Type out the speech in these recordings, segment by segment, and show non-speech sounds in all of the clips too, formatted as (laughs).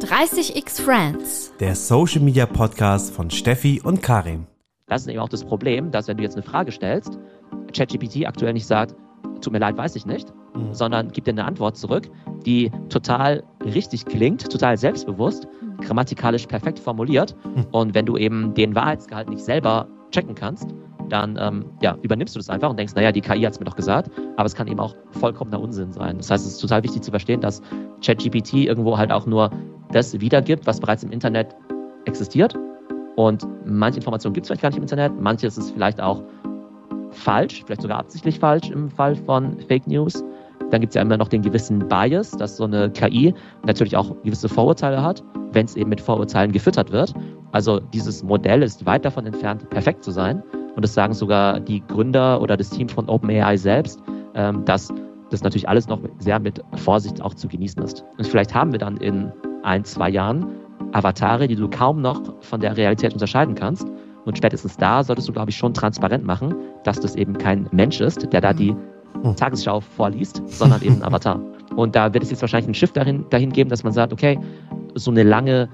30x Friends. Der Social Media Podcast von Steffi und Karim. Das ist eben auch das Problem, dass wenn du jetzt eine Frage stellst, ChatGPT aktuell nicht sagt, tut mir leid, weiß ich nicht, mhm. sondern gibt dir eine Antwort zurück, die total richtig klingt, total selbstbewusst, grammatikalisch perfekt formuliert. Mhm. Und wenn du eben den Wahrheitsgehalt nicht selber checken kannst, dann ähm, ja, übernimmst du das einfach und denkst, naja, die KI hat es mir doch gesagt, aber es kann eben auch vollkommener Unsinn sein. Das heißt, es ist total wichtig zu verstehen, dass ChatGPT irgendwo halt auch nur das wiedergibt, was bereits im Internet existiert. Und manche Informationen gibt es vielleicht gar nicht im Internet, manches ist vielleicht auch falsch, vielleicht sogar absichtlich falsch im Fall von Fake News. Dann gibt es ja immer noch den gewissen Bias, dass so eine KI natürlich auch gewisse Vorurteile hat, wenn es eben mit Vorurteilen gefüttert wird. Also dieses Modell ist weit davon entfernt, perfekt zu sein. Und das sagen sogar die Gründer oder das Team von OpenAI selbst, ähm, dass das natürlich alles noch sehr mit Vorsicht auch zu genießen ist. Und vielleicht haben wir dann in ein, zwei Jahren Avatare, die du kaum noch von der Realität unterscheiden kannst. Und spätestens da solltest du, glaube ich, schon transparent machen, dass das eben kein Mensch ist, der da die hm. Tagesschau vorliest, sondern eben ein (laughs) Avatar. Und da wird es jetzt wahrscheinlich einen Shift dahin, dahin geben, dass man sagt, okay, so eine lange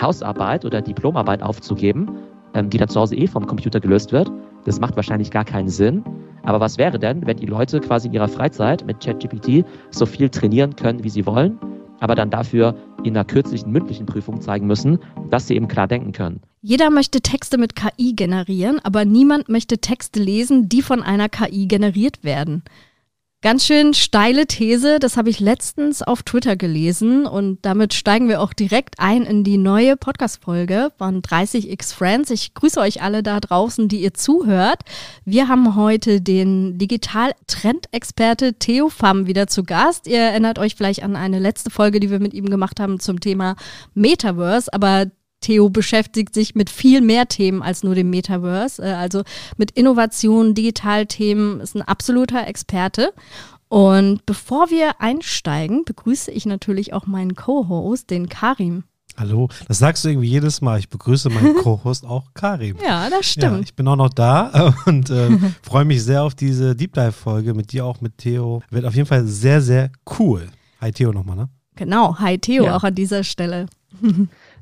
Hausarbeit oder Diplomarbeit aufzugeben, ähm, die dann zu Hause eh vom Computer gelöst wird, das macht wahrscheinlich gar keinen Sinn. Aber was wäre denn, wenn die Leute quasi in ihrer Freizeit mit ChatGPT so viel trainieren können, wie sie wollen, aber dann dafür in einer kürzlichen mündlichen Prüfung zeigen müssen, dass sie eben klar denken können? Jeder möchte Texte mit KI generieren, aber niemand möchte Texte lesen, die von einer KI generiert werden. Ganz schön steile These, das habe ich letztens auf Twitter gelesen und damit steigen wir auch direkt ein in die neue Podcast-Folge von 30x Friends. Ich grüße euch alle da draußen, die ihr zuhört. Wir haben heute den Digital-Trend-Experte Theo Pham wieder zu Gast. Ihr erinnert euch vielleicht an eine letzte Folge, die wir mit ihm gemacht haben zum Thema Metaverse, aber Theo beschäftigt sich mit viel mehr Themen als nur dem Metaverse. Äh, also mit Innovation, Digitalthemen, ist ein absoluter Experte. Und bevor wir einsteigen, begrüße ich natürlich auch meinen Co-Host, den Karim. Hallo, das sagst du irgendwie jedes Mal. Ich begrüße meinen (laughs) Co-Host auch Karim. Ja, das stimmt. Ja, ich bin auch noch da (laughs) und äh, (laughs) freue mich sehr auf diese Deep Dive-Folge mit dir auch, mit Theo. Wird auf jeden Fall sehr, sehr cool. Hi Theo nochmal, ne? Genau, hi Theo ja. auch an dieser Stelle.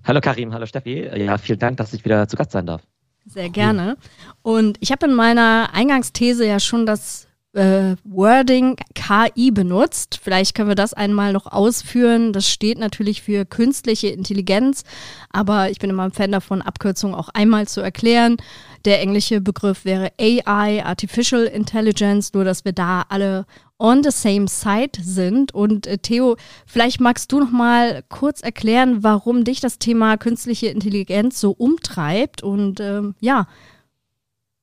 Hallo Karim, hallo Steffi. Ja, vielen Dank, dass ich wieder zu Gast sein darf. Sehr gerne. Und ich habe in meiner Eingangsthese ja schon das äh, Wording KI benutzt. Vielleicht können wir das einmal noch ausführen. Das steht natürlich für künstliche Intelligenz, aber ich bin immer ein Fan davon, Abkürzungen auch einmal zu erklären. Der englische Begriff wäre AI, Artificial Intelligence, nur dass wir da alle on the same side sind. Und äh, Theo, vielleicht magst du noch mal kurz erklären, warum dich das Thema künstliche Intelligenz so umtreibt und ähm, ja,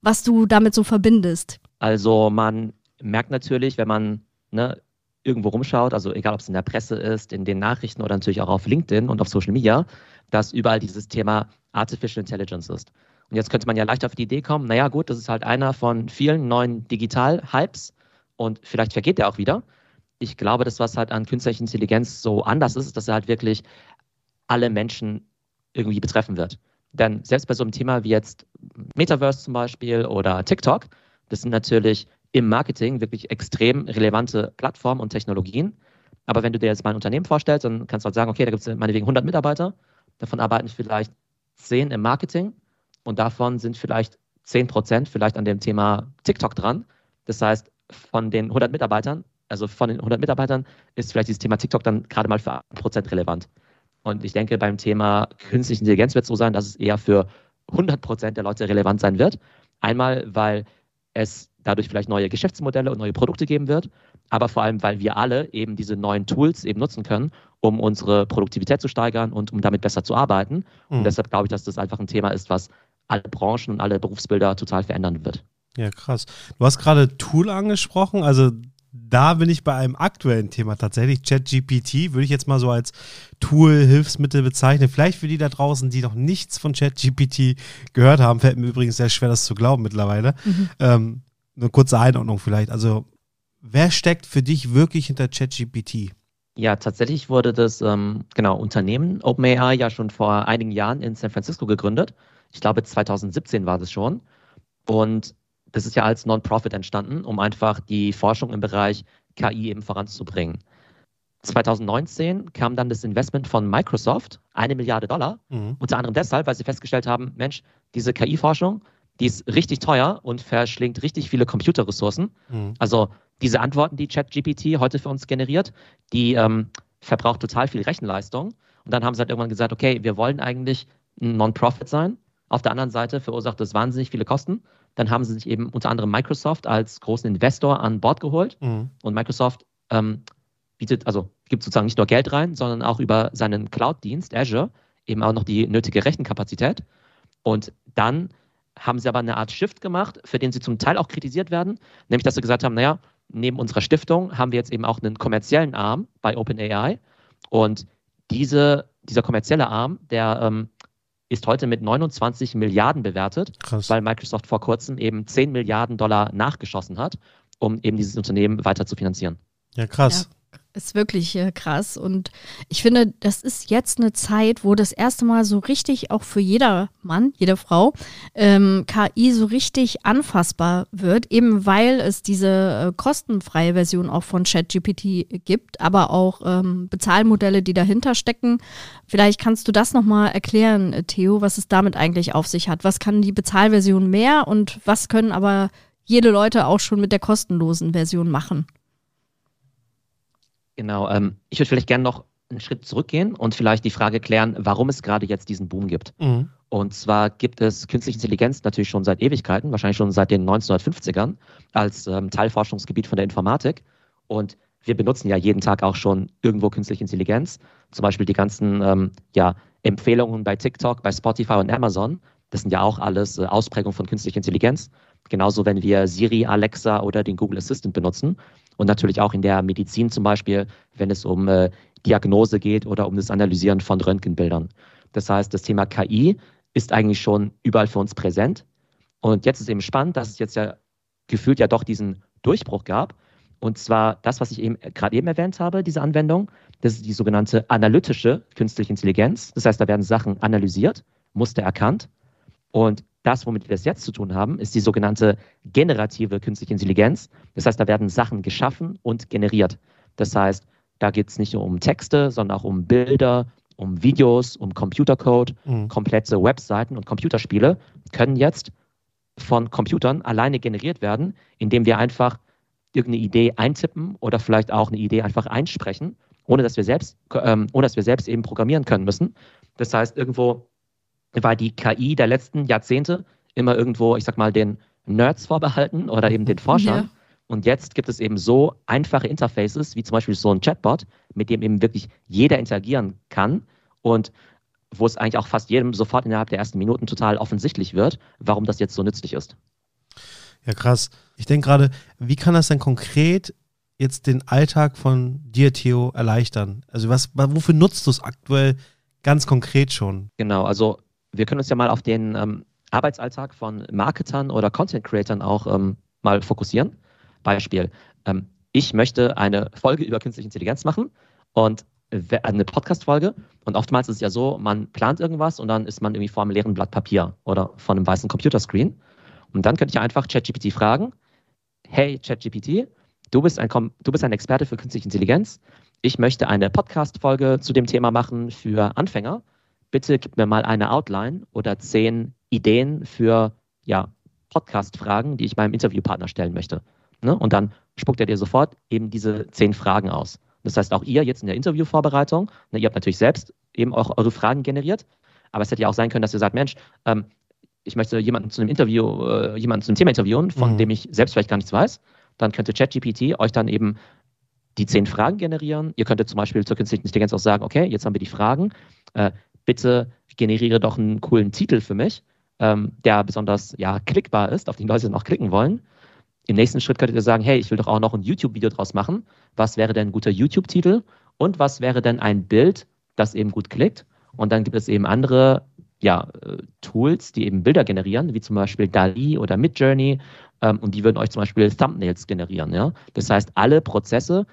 was du damit so verbindest. Also man merkt natürlich, wenn man ne, irgendwo rumschaut, also egal ob es in der Presse ist, in den Nachrichten oder natürlich auch auf LinkedIn und auf Social Media, dass überall dieses Thema Artificial Intelligence ist. Und jetzt könnte man ja leicht auf die Idee kommen, naja gut, das ist halt einer von vielen neuen Digital-Hypes und vielleicht vergeht der auch wieder. Ich glaube, das, was halt an künstlicher Intelligenz so anders ist, ist, dass er halt wirklich alle Menschen irgendwie betreffen wird. Denn selbst bei so einem Thema wie jetzt Metaverse zum Beispiel oder TikTok, das sind natürlich im Marketing wirklich extrem relevante Plattformen und Technologien. Aber wenn du dir jetzt mal ein Unternehmen vorstellst, dann kannst du halt sagen, okay, da gibt es meinetwegen 100 Mitarbeiter, davon arbeiten vielleicht 10 im Marketing und davon sind vielleicht 10 Prozent vielleicht an dem Thema TikTok dran. Das heißt, von den 100 Mitarbeitern, also von den 100 Mitarbeitern, ist vielleicht dieses Thema TikTok dann gerade mal für 1% relevant. Und ich denke, beim Thema künstliche Intelligenz wird es so sein, dass es eher für 100% der Leute relevant sein wird. Einmal, weil es dadurch vielleicht neue Geschäftsmodelle und neue Produkte geben wird, aber vor allem, weil wir alle eben diese neuen Tools eben nutzen können, um unsere Produktivität zu steigern und um damit besser zu arbeiten. Mhm. Und deshalb glaube ich, dass das einfach ein Thema ist, was alle Branchen und alle Berufsbilder total verändern wird. Ja, krass. Du hast gerade Tool angesprochen, also da bin ich bei einem aktuellen Thema tatsächlich. ChatGPT würde ich jetzt mal so als Tool, Hilfsmittel bezeichnen. Vielleicht für die da draußen, die noch nichts von ChatGPT gehört haben, fällt mir übrigens sehr schwer, das zu glauben mittlerweile. Mhm. Ähm, eine kurze Einordnung vielleicht. Also, wer steckt für dich wirklich hinter ChatGPT? Ja, tatsächlich wurde das ähm, genau Unternehmen OpenAI ja schon vor einigen Jahren in San Francisco gegründet. Ich glaube, 2017 war das schon. Und das ist ja als Non-Profit entstanden, um einfach die Forschung im Bereich KI eben voranzubringen. 2019 kam dann das Investment von Microsoft, eine Milliarde Dollar, mhm. unter anderem deshalb, weil sie festgestellt haben, Mensch, diese KI-Forschung, die ist richtig teuer und verschlingt richtig viele Computerressourcen. Mhm. Also diese Antworten, die ChatGPT heute für uns generiert, die ähm, verbraucht total viel Rechenleistung. Und dann haben sie halt irgendwann gesagt, okay, wir wollen eigentlich ein Non-Profit sein. Auf der anderen Seite verursacht das wahnsinnig viele Kosten. Dann haben sie sich eben unter anderem Microsoft als großen Investor an Bord geholt. Mhm. Und Microsoft ähm, bietet, also gibt sozusagen nicht nur Geld rein, sondern auch über seinen Cloud-Dienst Azure eben auch noch die nötige Rechenkapazität. Und dann haben sie aber eine Art Shift gemacht, für den sie zum Teil auch kritisiert werden, nämlich dass sie gesagt haben, naja, neben unserer Stiftung haben wir jetzt eben auch einen kommerziellen Arm bei OpenAI. Und diese, dieser kommerzielle Arm, der ähm, ist heute mit 29 Milliarden bewertet, Krass. weil Microsoft vor kurzem eben 10 Milliarden Dollar nachgeschossen hat, um eben dieses Unternehmen weiter zu finanzieren. Ja, krass. Ist wirklich äh, krass. Und ich finde, das ist jetzt eine Zeit, wo das erste Mal so richtig auch für jeder Mann, jede Frau, ähm, KI so richtig anfassbar wird, eben weil es diese äh, kostenfreie Version auch von ChatGPT gibt, aber auch ähm, Bezahlmodelle, die dahinter stecken. Vielleicht kannst du das nochmal erklären, äh, Theo, was es damit eigentlich auf sich hat. Was kann die Bezahlversion mehr und was können aber jede Leute auch schon mit der kostenlosen Version machen? Genau. Ähm, ich würde vielleicht gerne noch einen Schritt zurückgehen und vielleicht die Frage klären, warum es gerade jetzt diesen Boom gibt. Mhm. Und zwar gibt es künstliche Intelligenz natürlich schon seit Ewigkeiten, wahrscheinlich schon seit den 1950ern als ähm, Teilforschungsgebiet von der Informatik. Und wir benutzen ja jeden Tag auch schon irgendwo künstliche Intelligenz. Zum Beispiel die ganzen ähm, ja, Empfehlungen bei TikTok, bei Spotify und Amazon. Das sind ja auch alles äh, Ausprägungen von künstlicher Intelligenz. Genauso, wenn wir Siri, Alexa oder den Google Assistant benutzen. Und natürlich auch in der Medizin zum Beispiel, wenn es um äh, Diagnose geht oder um das Analysieren von Röntgenbildern. Das heißt, das Thema KI ist eigentlich schon überall für uns präsent. Und jetzt ist eben spannend, dass es jetzt ja gefühlt ja doch diesen Durchbruch gab. Und zwar das, was ich eben gerade eben erwähnt habe, diese Anwendung, das ist die sogenannte analytische künstliche Intelligenz. Das heißt, da werden Sachen analysiert, Muster erkannt. Und das, womit wir es jetzt zu tun haben, ist die sogenannte generative künstliche Intelligenz. Das heißt, da werden Sachen geschaffen und generiert. Das heißt, da geht es nicht nur um Texte, sondern auch um Bilder, um Videos, um Computercode, mhm. komplette Webseiten und Computerspiele können jetzt von Computern alleine generiert werden, indem wir einfach irgendeine Idee eintippen oder vielleicht auch eine Idee einfach einsprechen, ohne dass wir selbst, ähm, ohne dass wir selbst eben programmieren können müssen. Das heißt, irgendwo war die KI der letzten Jahrzehnte immer irgendwo, ich sag mal, den Nerds vorbehalten oder eben den Forschern. Ja. Und jetzt gibt es eben so einfache Interfaces, wie zum Beispiel so ein Chatbot, mit dem eben wirklich jeder interagieren kann und wo es eigentlich auch fast jedem sofort innerhalb der ersten Minuten total offensichtlich wird, warum das jetzt so nützlich ist. Ja, krass. Ich denke gerade, wie kann das denn konkret jetzt den Alltag von dir, Theo, erleichtern? Also was, wofür nutzt du es aktuell ganz konkret schon? Genau, also wir können uns ja mal auf den ähm, Arbeitsalltag von Marketern oder Content Creatern auch ähm, mal fokussieren. Beispiel, ähm, ich möchte eine Folge über künstliche Intelligenz machen und eine Podcast-Folge. Und oftmals ist es ja so, man plant irgendwas und dann ist man irgendwie vor einem leeren Blatt Papier oder vor einem weißen Computerscreen. Und dann könnte ich einfach ChatGPT fragen, hey ChatGPT, du bist ein, du bist ein Experte für künstliche Intelligenz. Ich möchte eine Podcast-Folge zu dem Thema machen für Anfänger bitte gib mir mal eine Outline oder zehn Ideen für ja, Podcast-Fragen, die ich meinem Interviewpartner stellen möchte. Ne? Und dann spuckt er dir sofort eben diese zehn Fragen aus. Das heißt, auch ihr jetzt in der Interviewvorbereitung, ne, ihr habt natürlich selbst eben auch eure Fragen generiert, aber es hätte ja auch sein können, dass ihr sagt, Mensch, ähm, ich möchte jemanden zu einem Interview, äh, jemanden zu einem Thema interviewen, von mhm. dem ich selbst vielleicht gar nichts weiß. Dann könnte ChatGPT euch dann eben die zehn Fragen generieren. Ihr könntet zum Beispiel zur künstlichen Intelligenz auch sagen, okay, jetzt haben wir die Fragen. Äh, bitte generiere doch einen coolen Titel für mich, ähm, der besonders ja, klickbar ist, auf den Leute dann auch klicken wollen. Im nächsten Schritt könntet ihr sagen, hey, ich will doch auch noch ein YouTube-Video draus machen. Was wäre denn ein guter YouTube-Titel? Und was wäre denn ein Bild, das eben gut klickt? Und dann gibt es eben andere ja, äh, Tools, die eben Bilder generieren, wie zum Beispiel DALI oder Midjourney. Ähm, und die würden euch zum Beispiel Thumbnails generieren. Ja? Das heißt, alle Prozesse,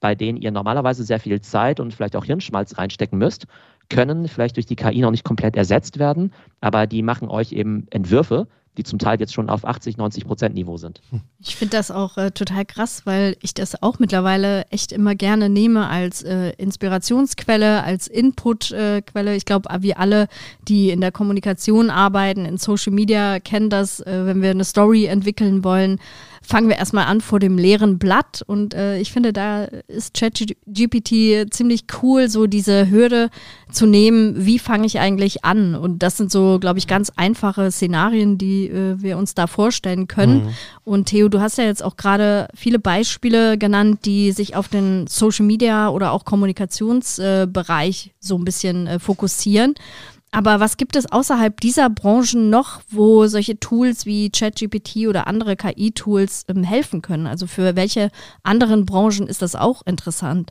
bei denen ihr normalerweise sehr viel Zeit und vielleicht auch Hirnschmalz reinstecken müsst, können vielleicht durch die KI noch nicht komplett ersetzt werden, aber die machen euch eben Entwürfe, die zum Teil jetzt schon auf 80, 90 Prozent Niveau sind. Ich finde das auch äh, total krass, weil ich das auch mittlerweile echt immer gerne nehme als äh, Inspirationsquelle, als Inputquelle. Äh, ich glaube, wir alle, die in der Kommunikation arbeiten, in Social Media, kennen das, äh, wenn wir eine Story entwickeln wollen fangen wir erstmal an vor dem leeren Blatt. Und äh, ich finde, da ist ChatGPT ziemlich cool, so diese Hürde zu nehmen, wie fange ich eigentlich an? Und das sind so, glaube ich, ganz einfache Szenarien, die äh, wir uns da vorstellen können. Mhm. Und Theo, du hast ja jetzt auch gerade viele Beispiele genannt, die sich auf den Social Media oder auch Kommunikationsbereich äh, so ein bisschen äh, fokussieren. Aber was gibt es außerhalb dieser Branchen noch, wo solche Tools wie ChatGPT oder andere KI-Tools ähm, helfen können? Also für welche anderen Branchen ist das auch interessant?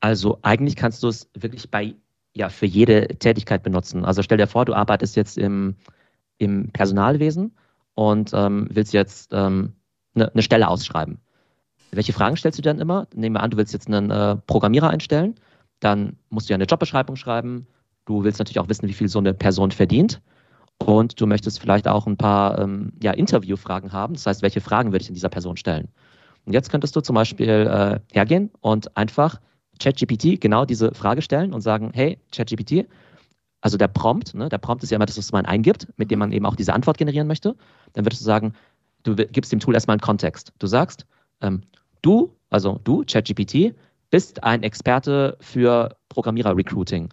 Also eigentlich kannst du es wirklich bei ja für jede Tätigkeit benutzen. Also stell dir vor, du arbeitest jetzt im, im Personalwesen und ähm, willst jetzt ähm, eine, eine Stelle ausschreiben. Welche Fragen stellst du dann immer? Nehmen wir an, du willst jetzt einen äh, Programmierer einstellen, dann musst du ja eine Jobbeschreibung schreiben Du willst natürlich auch wissen, wie viel so eine Person verdient. Und du möchtest vielleicht auch ein paar ähm, ja, Interviewfragen haben. Das heißt, welche Fragen würde ich in dieser Person stellen? Und jetzt könntest du zum Beispiel äh, hergehen und einfach ChatGPT genau diese Frage stellen und sagen, hey, ChatGPT, also der Prompt, ne, der Prompt ist ja immer das, was man eingibt, mit dem man eben auch diese Antwort generieren möchte. Dann würdest du sagen, du gibst dem Tool erstmal einen Kontext. Du sagst, ähm, du, also du, ChatGPT, bist ein Experte für Programmierer-Recruiting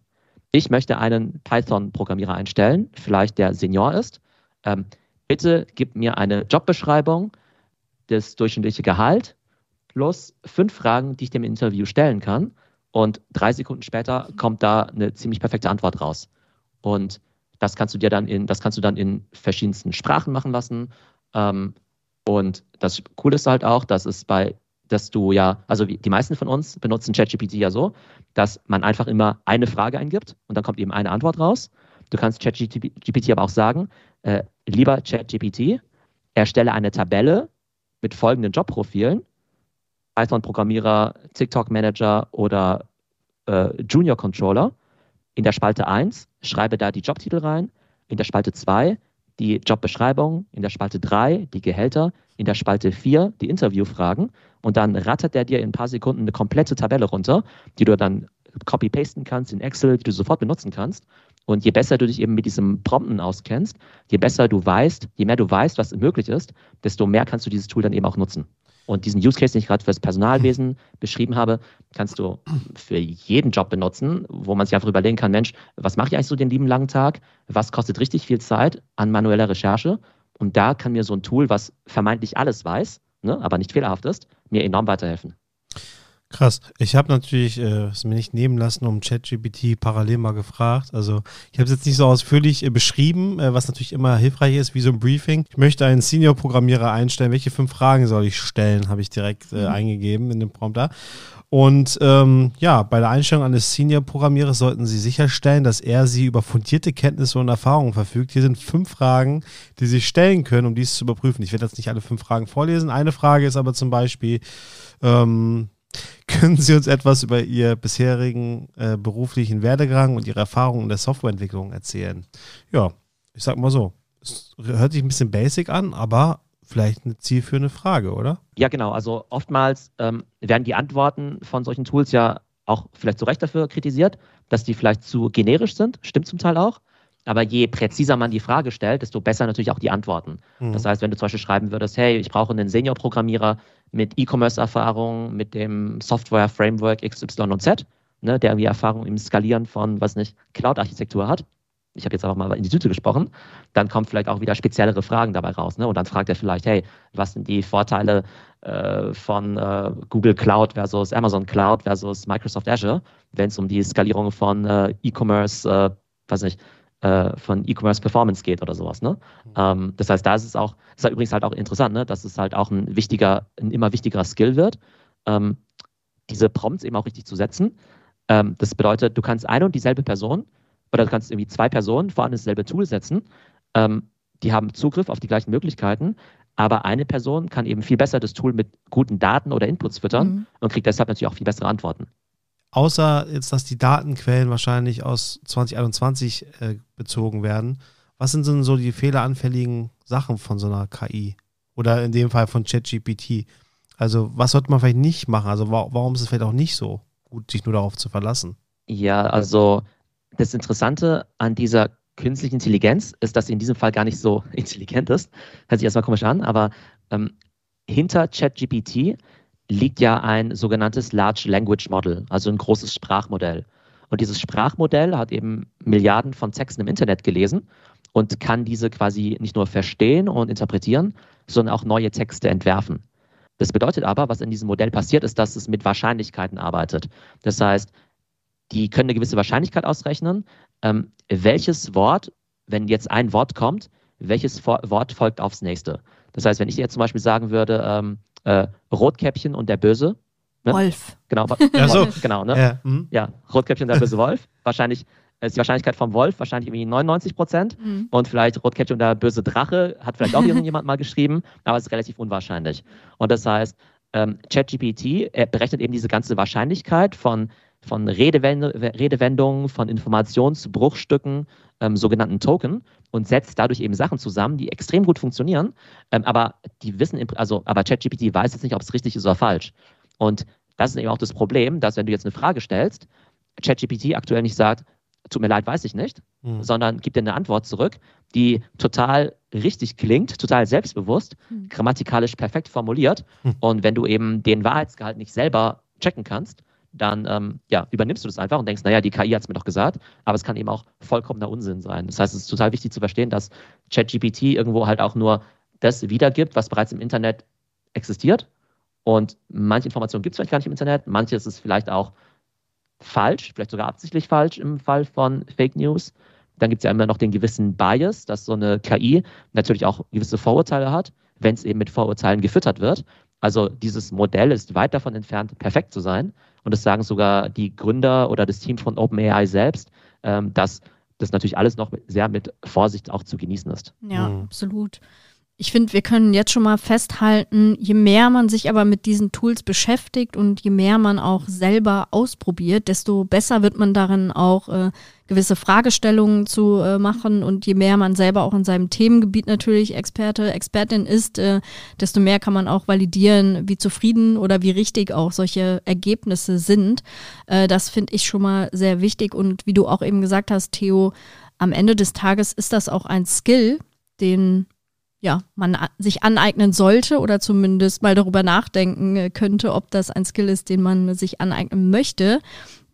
ich möchte einen Python-Programmierer einstellen, vielleicht der Senior ist. Ähm, bitte gib mir eine Jobbeschreibung, das durchschnittliche Gehalt plus fünf Fragen, die ich dem Interview stellen kann. Und drei Sekunden später kommt da eine ziemlich perfekte Antwort raus. Und das kannst du dir dann in, das kannst du dann in verschiedensten Sprachen machen lassen. Ähm, und das Coole ist halt auch, dass es bei dass du ja, also die meisten von uns benutzen ChatGPT ja so, dass man einfach immer eine Frage eingibt und dann kommt eben eine Antwort raus. Du kannst ChatGPT aber auch sagen, äh, lieber ChatGPT, erstelle eine Tabelle mit folgenden Jobprofilen, Python-Programmierer, TikTok-Manager oder äh, Junior-Controller. In der Spalte 1 schreibe da die Jobtitel rein, in der Spalte 2 die Jobbeschreibung, in der Spalte 3 die Gehälter, in der Spalte 4 die Interviewfragen und dann rattert der dir in ein paar Sekunden eine komplette Tabelle runter, die du dann copy-pasten kannst in Excel, die du sofort benutzen kannst. Und je besser du dich eben mit diesem Prompten auskennst, je besser du weißt, je mehr du weißt, was möglich ist, desto mehr kannst du dieses Tool dann eben auch nutzen. Und diesen Use Case, den ich gerade für das Personalwesen (laughs) beschrieben habe, kannst du für jeden Job benutzen, wo man sich einfach überlegen kann, Mensch, was mache ich eigentlich so den lieben langen Tag? Was kostet richtig viel Zeit an manueller Recherche? Und da kann mir so ein Tool, was vermeintlich alles weiß, ne, aber nicht fehlerhaft ist, mir enorm weiterhelfen. Krass. Ich habe natürlich äh, es mir nicht nehmen lassen, um ChatGPT parallel mal gefragt. Also ich habe es jetzt nicht so ausführlich äh, beschrieben, äh, was natürlich immer hilfreich ist, wie so ein Briefing. Ich möchte einen Senior-Programmierer einstellen. Welche fünf Fragen soll ich stellen? Habe ich direkt äh, mhm. eingegeben in dem Prompter. Und ähm, ja, bei der Einstellung eines Senior-Programmierers sollten Sie sicherstellen, dass er Sie über fundierte Kenntnisse und Erfahrungen verfügt. Hier sind fünf Fragen, die Sie stellen können, um dies zu überprüfen. Ich werde jetzt nicht alle fünf Fragen vorlesen. Eine Frage ist aber zum Beispiel, ähm, (laughs) können Sie uns etwas über Ihr bisherigen äh, beruflichen Werdegang und Ihre Erfahrungen in der Softwareentwicklung erzählen? Ja, ich sag mal so. Es hört sich ein bisschen basic an, aber vielleicht eine zielführende Frage, oder? Ja, genau. Also oftmals ähm, werden die Antworten von solchen Tools ja auch vielleicht zu Recht dafür kritisiert, dass die vielleicht zu generisch sind. Stimmt zum Teil auch. Aber je präziser man die Frage stellt, desto besser natürlich auch die Antworten. Mhm. Das heißt, wenn du zum Beispiel schreiben würdest, hey, ich brauche einen Senior-Programmierer mit E-Commerce-Erfahrung, mit dem Software-Framework XY und Z, ne, der irgendwie Erfahrung im Skalieren von, was nicht, Cloud-Architektur hat. Ich habe jetzt einfach mal in die Tüte gesprochen. Dann kommen vielleicht auch wieder speziellere Fragen dabei raus. Ne? Und dann fragt er vielleicht, hey, was sind die Vorteile äh, von äh, Google Cloud versus Amazon Cloud versus Microsoft Azure, wenn es um die Skalierung von äh, E-Commerce, äh, weiß nicht, äh, von E-Commerce Performance geht oder sowas. Ne? Mhm. Ähm, das heißt, da ist es auch, ist halt übrigens halt auch interessant, ne? dass es halt auch ein wichtiger, ein immer wichtigerer Skill wird, ähm, diese Prompts eben auch richtig zu setzen. Ähm, das bedeutet, du kannst eine und dieselbe Person oder du kannst irgendwie zwei Personen vor allem dasselbe Tool setzen. Ähm, die haben Zugriff auf die gleichen Möglichkeiten, aber eine Person kann eben viel besser das Tool mit guten Daten oder Inputs füttern mhm. und kriegt deshalb natürlich auch viel bessere Antworten. Außer jetzt, dass die Datenquellen wahrscheinlich aus 2021 äh, bezogen werden Was sind denn so die fehleranfälligen Sachen von so einer KI? Oder in dem Fall von ChatGPT? Also, was sollte man vielleicht nicht machen? Also, warum ist es vielleicht auch nicht so gut, sich nur darauf zu verlassen? Ja, also das Interessante an dieser künstlichen Intelligenz ist, dass sie in diesem Fall gar nicht so (laughs) intelligent ist. Hört sich erstmal komisch an, aber ähm, hinter ChatGPT liegt ja ein sogenanntes Large Language Model, also ein großes Sprachmodell. Und dieses Sprachmodell hat eben Milliarden von Texten im Internet gelesen und kann diese quasi nicht nur verstehen und interpretieren, sondern auch neue Texte entwerfen. Das bedeutet aber, was in diesem Modell passiert, ist, dass es mit Wahrscheinlichkeiten arbeitet. Das heißt, die können eine gewisse Wahrscheinlichkeit ausrechnen, ähm, welches Wort, wenn jetzt ein Wort kommt, welches Wort folgt aufs nächste. Das heißt, wenn ich jetzt zum Beispiel sagen würde, ähm, äh, Rotkäppchen und der Böse. Ne? Wolf. Genau, (laughs) ja, so. genau ne? Ja, mhm. ja, Rotkäppchen und der böse Wolf. Wahrscheinlich ist die Wahrscheinlichkeit vom Wolf wahrscheinlich irgendwie 99 Prozent. Mhm. Und vielleicht Rotkäppchen und der böse Drache hat vielleicht auch (laughs) irgendjemand mal geschrieben, aber es ist relativ unwahrscheinlich. Und das heißt, ähm, ChatGPT berechnet eben diese ganze Wahrscheinlichkeit von, von Redewend Redewendungen, von Informationsbruchstücken, ähm, sogenannten Token und setzt dadurch eben Sachen zusammen, die extrem gut funktionieren. Ähm, aber die wissen, also, aber ChatGPT weiß jetzt nicht, ob es richtig ist oder falsch. Und das ist eben auch das Problem, dass wenn du jetzt eine Frage stellst, ChatGPT aktuell nicht sagt, tut mir leid, weiß ich nicht, mhm. sondern gibt dir eine Antwort zurück, die total richtig klingt, total selbstbewusst, mhm. grammatikalisch perfekt formuliert. Mhm. Und wenn du eben den Wahrheitsgehalt nicht selber checken kannst, dann ähm, ja, übernimmst du das einfach und denkst, naja, die KI hat es mir doch gesagt, aber es kann eben auch vollkommener Unsinn sein. Das heißt, es ist total wichtig zu verstehen, dass ChatGPT irgendwo halt auch nur das wiedergibt, was bereits im Internet existiert. Und manche Informationen gibt es vielleicht gar nicht im Internet, manches ist vielleicht auch falsch, vielleicht sogar absichtlich falsch im Fall von Fake News. Dann gibt es ja immer noch den gewissen Bias, dass so eine KI natürlich auch gewisse Vorurteile hat, wenn es eben mit Vorurteilen gefüttert wird. Also dieses Modell ist weit davon entfernt, perfekt zu sein. Und das sagen sogar die Gründer oder das Team von OpenAI selbst, ähm, dass das natürlich alles noch sehr mit Vorsicht auch zu genießen ist. Ja, mhm. absolut. Ich finde, wir können jetzt schon mal festhalten, je mehr man sich aber mit diesen Tools beschäftigt und je mehr man auch selber ausprobiert, desto besser wird man darin auch äh, gewisse Fragestellungen zu äh, machen. Und je mehr man selber auch in seinem Themengebiet natürlich Experte, Expertin ist, äh, desto mehr kann man auch validieren, wie zufrieden oder wie richtig auch solche Ergebnisse sind. Äh, das finde ich schon mal sehr wichtig. Und wie du auch eben gesagt hast, Theo, am Ende des Tages ist das auch ein Skill, den ja, man sich aneignen sollte oder zumindest mal darüber nachdenken äh, könnte, ob das ein Skill ist, den man sich aneignen möchte.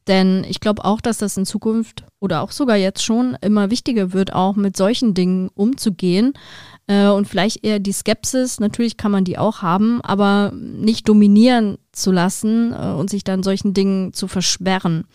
Denn ich glaube auch, dass das in Zukunft oder auch sogar jetzt schon immer wichtiger wird, auch mit solchen Dingen umzugehen. Äh, und vielleicht eher die Skepsis, natürlich kann man die auch haben, aber nicht dominieren zu lassen äh, und sich dann solchen Dingen zu versperren.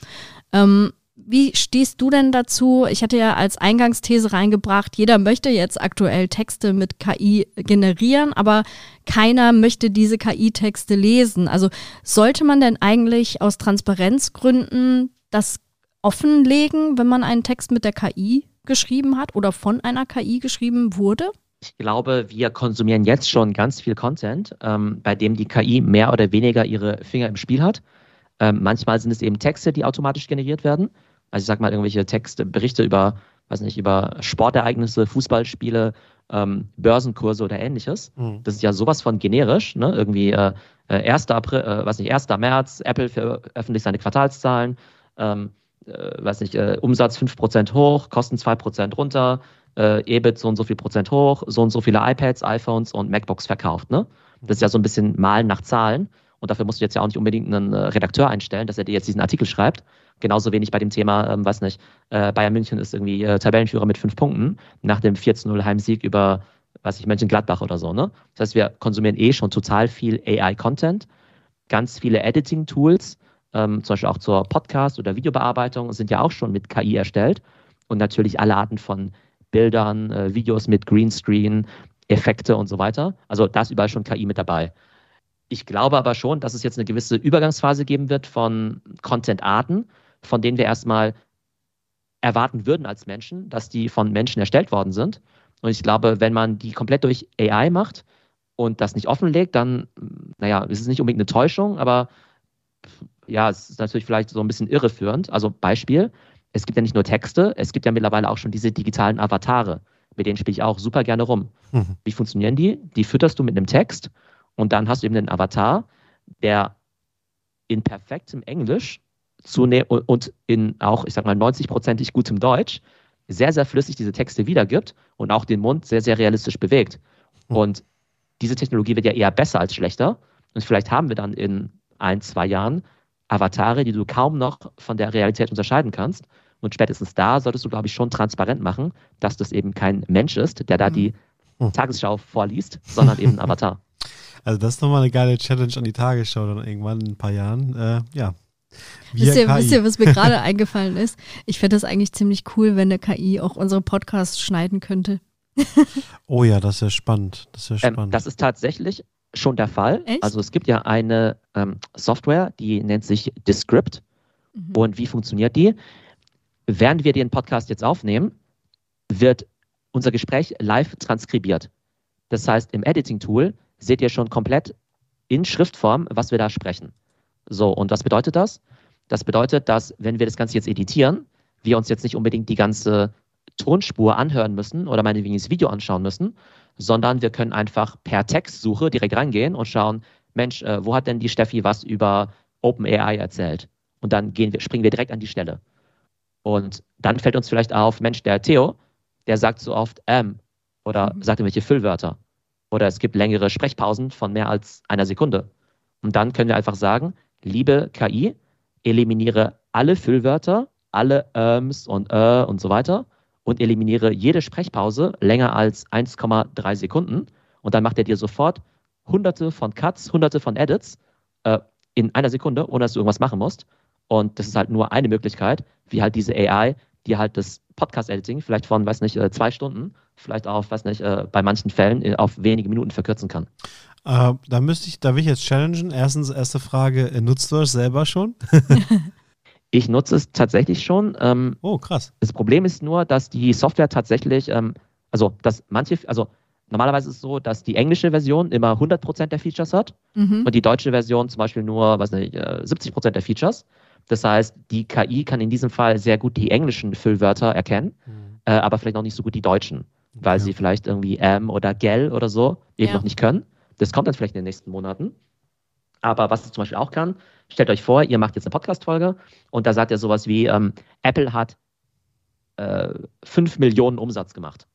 Ähm, wie stehst du denn dazu? Ich hatte ja als Eingangsthese reingebracht, jeder möchte jetzt aktuell Texte mit KI generieren, aber keiner möchte diese KI-Texte lesen. Also sollte man denn eigentlich aus Transparenzgründen das offenlegen, wenn man einen Text mit der KI geschrieben hat oder von einer KI geschrieben wurde? Ich glaube, wir konsumieren jetzt schon ganz viel Content, ähm, bei dem die KI mehr oder weniger ihre Finger im Spiel hat. Ähm, manchmal sind es eben Texte, die automatisch generiert werden. Also ich sag mal irgendwelche Texte, Berichte über, weiß nicht, über Sportereignisse, Fußballspiele, ähm, Börsenkurse oder ähnliches. Mhm. Das ist ja sowas von generisch, ne? Irgendwie äh, 1. Äh, April, äh, weiß nicht, 1. März, Apple veröffentlicht seine Quartalszahlen, ähm, äh, weiß nicht, äh, Umsatz 5% hoch, Kosten 2% runter, äh, EBIT so und so viel Prozent hoch, so und so viele iPads, iPhones und MacBooks verkauft, ne? Das ist ja so ein bisschen Malen nach Zahlen. Und dafür musst du jetzt ja auch nicht unbedingt einen äh, Redakteur einstellen, dass er dir jetzt diesen Artikel schreibt. Genauso wenig bei dem Thema, ähm, weiß nicht, äh, Bayern München ist irgendwie äh, Tabellenführer mit fünf Punkten nach dem 14-0 Heimsieg über, weiß ich, Mönchengladbach oder so. Ne? Das heißt, wir konsumieren eh schon total viel AI-Content, ganz viele Editing-Tools, ähm, zum Beispiel auch zur Podcast- oder Videobearbeitung, sind ja auch schon mit KI erstellt. Und natürlich alle Arten von Bildern, äh, Videos mit Greenscreen, Effekte und so weiter. Also da ist überall schon KI mit dabei. Ich glaube aber schon, dass es jetzt eine gewisse Übergangsphase geben wird von Content-Arten, von denen wir erstmal erwarten würden als Menschen, dass die von Menschen erstellt worden sind. Und ich glaube, wenn man die komplett durch AI macht und das nicht offenlegt, dann, naja, es ist nicht unbedingt eine Täuschung, aber ja, es ist natürlich vielleicht so ein bisschen irreführend. Also Beispiel, es gibt ja nicht nur Texte, es gibt ja mittlerweile auch schon diese digitalen Avatare, mit denen spiele ich auch super gerne rum. Mhm. Wie funktionieren die? Die fütterst du mit einem Text und dann hast du eben einen Avatar, der in perfektem Englisch und in auch, ich sag mal, 90-prozentig gutem Deutsch sehr, sehr flüssig diese Texte wiedergibt und auch den Mund sehr, sehr realistisch bewegt. Mhm. Und diese Technologie wird ja eher besser als schlechter. Und vielleicht haben wir dann in ein, zwei Jahren Avatare, die du kaum noch von der Realität unterscheiden kannst. Und spätestens da solltest du, glaube ich, schon transparent machen, dass das eben kein Mensch ist, der da mhm. die hm. Tagesschau vorliest, sondern eben ein (laughs) Avatar. Also das ist nochmal eine geile Challenge an die Tagesschau dann irgendwann in ein paar Jahren. Äh, ja. Wisst ihr, wisst ihr, was mir gerade (laughs) eingefallen ist? Ich fände das eigentlich ziemlich cool, wenn eine KI auch unsere Podcasts schneiden könnte. (laughs) oh ja, das ist ja spannend. Das ist, ja spannend. Ähm, das ist tatsächlich schon der Fall. Echt? Also es gibt ja eine ähm, Software, die nennt sich Descript. Mhm. Und wie funktioniert die? Während wir den Podcast jetzt aufnehmen, wird unser Gespräch live transkribiert. Das heißt, im Editing-Tool seht ihr schon komplett in Schriftform, was wir da sprechen. So, und was bedeutet das? Das bedeutet, dass wenn wir das Ganze jetzt editieren, wir uns jetzt nicht unbedingt die ganze Tonspur anhören müssen oder meinetwegen das Video anschauen müssen, sondern wir können einfach per Textsuche direkt reingehen und schauen, Mensch, äh, wo hat denn die Steffi was über OpenAI erzählt? Und dann wir, springen wir direkt an die Stelle. Und dann fällt uns vielleicht auf, Mensch, der Theo, der sagt so oft ähm oder mhm. sagt irgendwelche Füllwörter. Oder es gibt längere Sprechpausen von mehr als einer Sekunde. Und dann können wir einfach sagen, liebe KI, eliminiere alle Füllwörter, alle Ähms und Äh und so weiter und eliminiere jede Sprechpause länger als 1,3 Sekunden. Und dann macht er dir sofort hunderte von Cuts, hunderte von Edits äh, in einer Sekunde, ohne dass du irgendwas machen musst. Und das ist halt nur eine Möglichkeit, wie halt diese AI, die halt das Podcast-Editing vielleicht von, weiß nicht, äh, zwei Stunden, vielleicht auf, weiß nicht, äh, bei manchen Fällen äh, auf wenige Minuten verkürzen kann. Äh, da müsste ich, da will ich jetzt challengen. Erstens, erste Frage, nutzt du das selber schon? (laughs) ich nutze es tatsächlich schon. Ähm, oh, krass. Das Problem ist nur, dass die Software tatsächlich, ähm, also dass manche, also normalerweise ist es so, dass die englische Version immer 100% der Features hat mhm. und die deutsche Version zum Beispiel nur, weiß nicht, 70% der Features. Das heißt, die KI kann in diesem Fall sehr gut die englischen Füllwörter erkennen, mhm. äh, aber vielleicht noch nicht so gut die deutschen, weil ja. sie vielleicht irgendwie M oder Gel oder so eben ja. noch nicht können. Das kommt dann vielleicht in den nächsten Monaten. Aber was es zum Beispiel auch kann, stellt euch vor, ihr macht jetzt eine Podcast-Folge und da sagt er sowas wie, ähm, Apple hat äh, 5 Millionen Umsatz gemacht.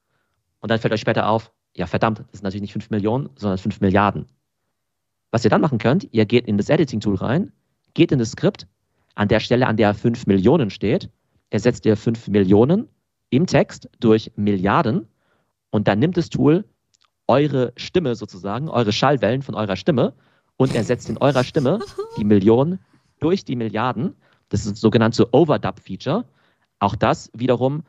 Und dann fällt euch später auf, ja verdammt, das sind natürlich nicht 5 Millionen, sondern 5 Milliarden. Was ihr dann machen könnt, ihr geht in das Editing-Tool rein, geht in das Skript an der Stelle, an der 5 Millionen steht, ersetzt ihr 5 Millionen im Text durch Milliarden und dann nimmt das Tool eure Stimme sozusagen, eure Schallwellen von eurer Stimme und ersetzt in eurer Stimme (laughs) die Millionen durch die Milliarden. Das ist das sogenannte Overdub-Feature. Auch das wiederum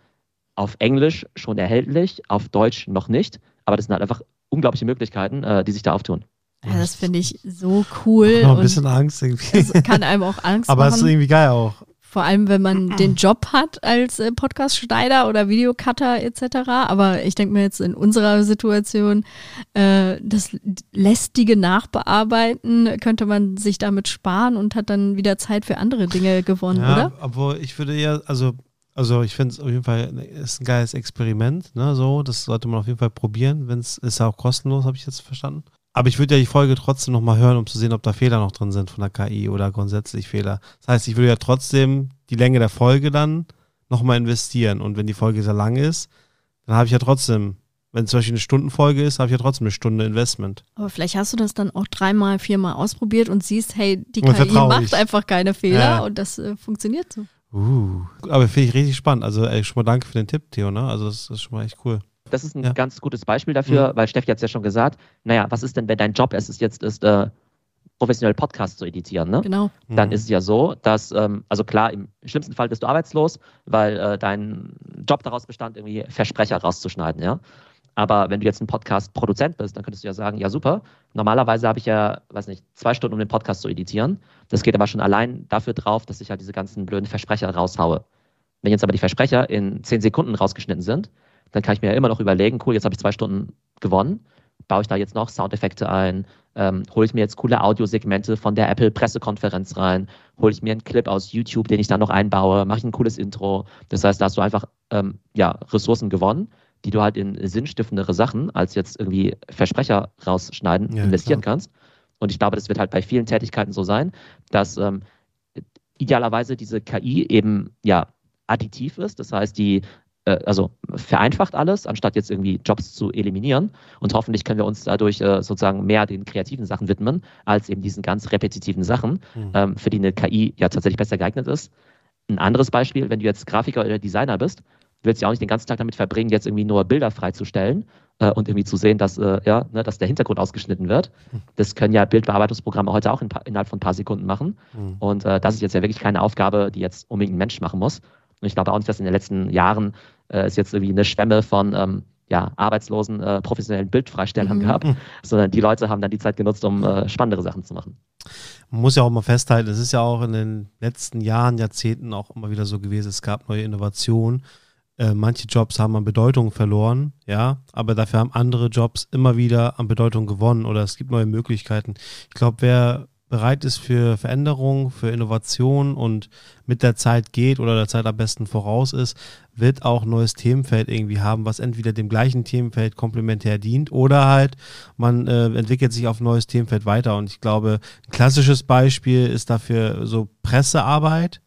auf Englisch schon erhältlich, auf Deutsch noch nicht. Aber das sind halt einfach unglaubliche Möglichkeiten, äh, die sich da auftun. Ja, das finde ich so cool. Noch (laughs) ein bisschen Angst irgendwie. Das kann einem auch Angst Aber machen. Aber es ist irgendwie geil auch. Vor allem, wenn man den Job hat als äh, Podcast-Schneider oder Videocutter etc. Aber ich denke mir jetzt in unserer Situation, äh, das lästige Nachbearbeiten könnte man sich damit sparen und hat dann wieder Zeit für andere Dinge gewonnen, ja, oder? Obwohl ich würde ja, also also ich finde es auf jeden Fall ist ein geiles Experiment, ne? So, das sollte man auf jeden Fall probieren, wenn es ist ja auch kostenlos, habe ich jetzt verstanden. Aber ich würde ja die Folge trotzdem nochmal hören, um zu sehen, ob da Fehler noch drin sind von der KI oder grundsätzlich Fehler. Das heißt, ich würde ja trotzdem die Länge der Folge dann nochmal investieren. Und wenn die Folge sehr lang ist, dann habe ich ja trotzdem, wenn es zum Beispiel eine Stundenfolge ist, habe ich ja trotzdem eine Stunde Investment. Aber vielleicht hast du das dann auch dreimal, viermal ausprobiert und siehst, hey, die KI macht ich. einfach keine Fehler ja. und das äh, funktioniert so. Uh, aber finde ich richtig spannend. Also ey, schon mal danke für den Tipp, Theo. Ne? Also das, das ist schon mal echt cool. Das ist ein ja. ganz gutes Beispiel dafür, mhm. weil Steffi hat es ja schon gesagt. Naja, was ist denn, wenn dein Job es ist jetzt ist, äh, professionell Podcasts zu editieren, ne? Genau. Dann mhm. ist es ja so, dass, ähm, also klar, im schlimmsten Fall bist du arbeitslos, weil äh, dein Job daraus bestand, irgendwie Versprecher rauszuschneiden, ja. Aber wenn du jetzt ein Podcast-Produzent bist, dann könntest du ja sagen, ja super, normalerweise habe ich ja, weiß nicht, zwei Stunden, um den Podcast zu editieren. Das geht aber schon allein dafür drauf, dass ich halt diese ganzen blöden Versprecher raushaue. Wenn jetzt aber die Versprecher in zehn Sekunden rausgeschnitten sind, dann kann ich mir ja immer noch überlegen, cool, jetzt habe ich zwei Stunden gewonnen, baue ich da jetzt noch Soundeffekte ein, ähm, hole ich mir jetzt coole Audiosegmente von der Apple Pressekonferenz rein, hole ich mir einen Clip aus YouTube, den ich dann noch einbaue, mache ich ein cooles Intro. Das heißt, da hast du einfach ähm, ja, Ressourcen gewonnen, die du halt in sinnstiftendere Sachen als jetzt irgendwie Versprecher rausschneiden ja, investieren klar. kannst. Und ich glaube, das wird halt bei vielen Tätigkeiten so sein, dass ähm, idealerweise diese KI eben ja additiv ist. Das heißt, die äh, also vereinfacht alles, anstatt jetzt irgendwie Jobs zu eliminieren. Und hoffentlich können wir uns dadurch äh, sozusagen mehr den kreativen Sachen widmen, als eben diesen ganz repetitiven Sachen, mhm. ähm, für die eine KI ja tatsächlich besser geeignet ist. Ein anderes Beispiel, wenn du jetzt Grafiker oder Designer bist, willst du ja auch nicht den ganzen Tag damit verbringen, jetzt irgendwie nur Bilder freizustellen äh, und irgendwie zu sehen, dass, äh, ja, ne, dass der Hintergrund ausgeschnitten wird. Hm. Das können ja Bildbearbeitungsprogramme heute auch in, innerhalb von ein paar Sekunden machen. Mhm. Und äh, das ist jetzt ja wirklich keine Aufgabe, die jetzt unbedingt ein Mensch machen muss. Und ich glaube auch nicht, dass in den letzten Jahren äh, es jetzt irgendwie eine Schwemme von ähm, ja, arbeitslosen äh, professionellen Bildfreistellern mhm. gab, sondern die Leute haben dann die Zeit genutzt, um äh, spannendere Sachen zu machen. Man muss ja auch mal festhalten, es ist ja auch in den letzten Jahren, Jahrzehnten auch immer wieder so gewesen, es gab neue Innovationen. Äh, manche Jobs haben an Bedeutung verloren, ja, aber dafür haben andere Jobs immer wieder an Bedeutung gewonnen oder es gibt neue Möglichkeiten. Ich glaube, wer bereit ist für Veränderung, für Innovation und mit der Zeit geht oder der Zeit am besten voraus ist, wird auch neues Themenfeld irgendwie haben, was entweder dem gleichen Themenfeld komplementär dient oder halt man äh, entwickelt sich auf neues Themenfeld weiter. Und ich glaube, ein klassisches Beispiel ist dafür so Pressearbeit.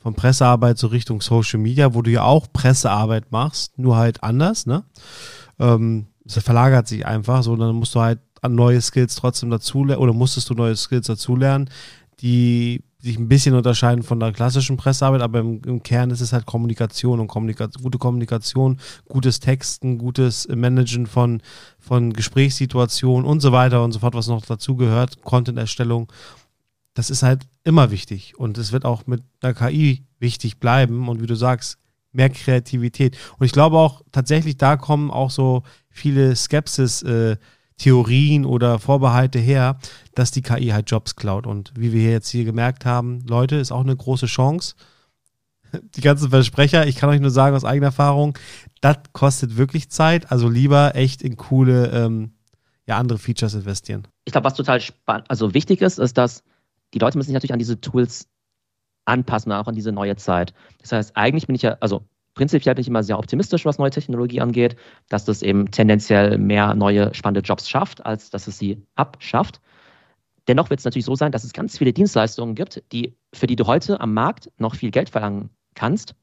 Von Pressearbeit so Richtung Social Media, wo du ja auch Pressearbeit machst, nur halt anders, ne? Ähm, es verlagert sich einfach, so dann musst du halt an neue Skills trotzdem dazu oder musstest du neue Skills dazulernen, die sich ein bisschen unterscheiden von der klassischen Pressearbeit, aber im, im Kern ist es halt Kommunikation und Kommunika gute Kommunikation, gutes Texten, gutes Managen von, von Gesprächssituationen und so weiter und so fort, was noch dazu gehört, Content-Erstellung. Das ist halt immer wichtig und es wird auch mit der KI wichtig bleiben und wie du sagst, mehr Kreativität. Und ich glaube auch tatsächlich, da kommen auch so viele Skepsis äh, Theorien oder Vorbehalte her, dass die KI halt Jobs klaut. Und wie wir jetzt hier gemerkt haben, Leute, ist auch eine große Chance. (laughs) Die ganzen Versprecher, ich kann euch nur sagen aus eigener Erfahrung, das kostet wirklich Zeit. Also lieber echt in coole, ähm, ja, andere Features investieren. Ich glaube, was total spannend, also wichtig ist, ist, dass die Leute müssen sich natürlich an diese Tools anpassen, auch an diese neue Zeit. Das heißt, eigentlich bin ich ja, also prinzipiell bin ich immer sehr optimistisch, was neue Technologie angeht, dass das eben tendenziell mehr neue spannende Jobs schafft, als dass es sie abschafft. Dennoch wird es natürlich so sein, dass es ganz viele Dienstleistungen gibt, die, für die du heute am Markt noch viel Geld verlangen kannst,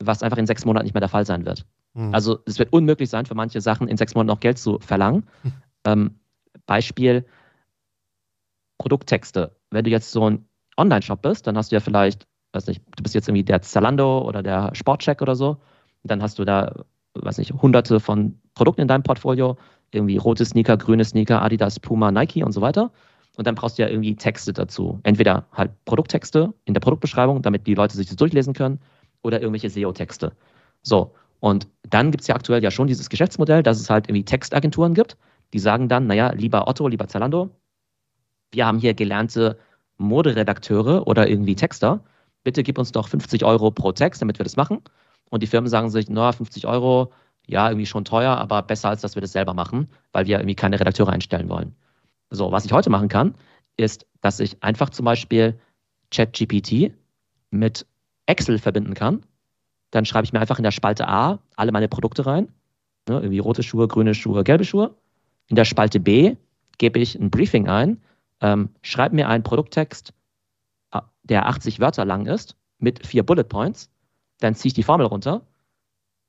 was einfach in sechs Monaten nicht mehr der Fall sein wird. Mhm. Also es wird unmöglich sein, für manche Sachen in sechs Monaten noch Geld zu verlangen. Mhm. (laughs) Ähm, Beispiel Produkttexte. Wenn du jetzt so ein Online-Shop bist, dann hast du ja vielleicht weiß nicht, du bist jetzt irgendwie der Zalando oder der Sportcheck oder so. dann hast du da, weiß nicht, hunderte von Produkten in deinem Portfolio. Irgendwie rote Sneaker, grüne Sneaker, Adidas, Puma, Nike und so weiter. Und dann brauchst du ja irgendwie Texte dazu. Entweder halt Produkttexte in der Produktbeschreibung, damit die Leute sich das durchlesen können, oder irgendwelche SEO-Texte. So. Und dann gibt es ja aktuell ja schon dieses Geschäftsmodell, dass es halt irgendwie Textagenturen gibt, die sagen dann, naja, lieber Otto, lieber Zalando, wir haben hier gelernte Moderedakteure oder irgendwie Texter bitte gib uns doch 50 Euro pro Text, damit wir das machen. Und die Firmen sagen sich, na, 50 Euro, ja, irgendwie schon teuer, aber besser, als dass wir das selber machen, weil wir irgendwie keine Redakteure einstellen wollen. So, was ich heute machen kann, ist, dass ich einfach zum Beispiel ChatGPT mit Excel verbinden kann. Dann schreibe ich mir einfach in der Spalte A alle meine Produkte rein. Ne, irgendwie rote Schuhe, grüne Schuhe, gelbe Schuhe. In der Spalte B gebe ich ein Briefing ein, ähm, schreibe mir einen Produkttext der 80 Wörter lang ist, mit vier Bullet Points, dann ziehe ich die Formel runter.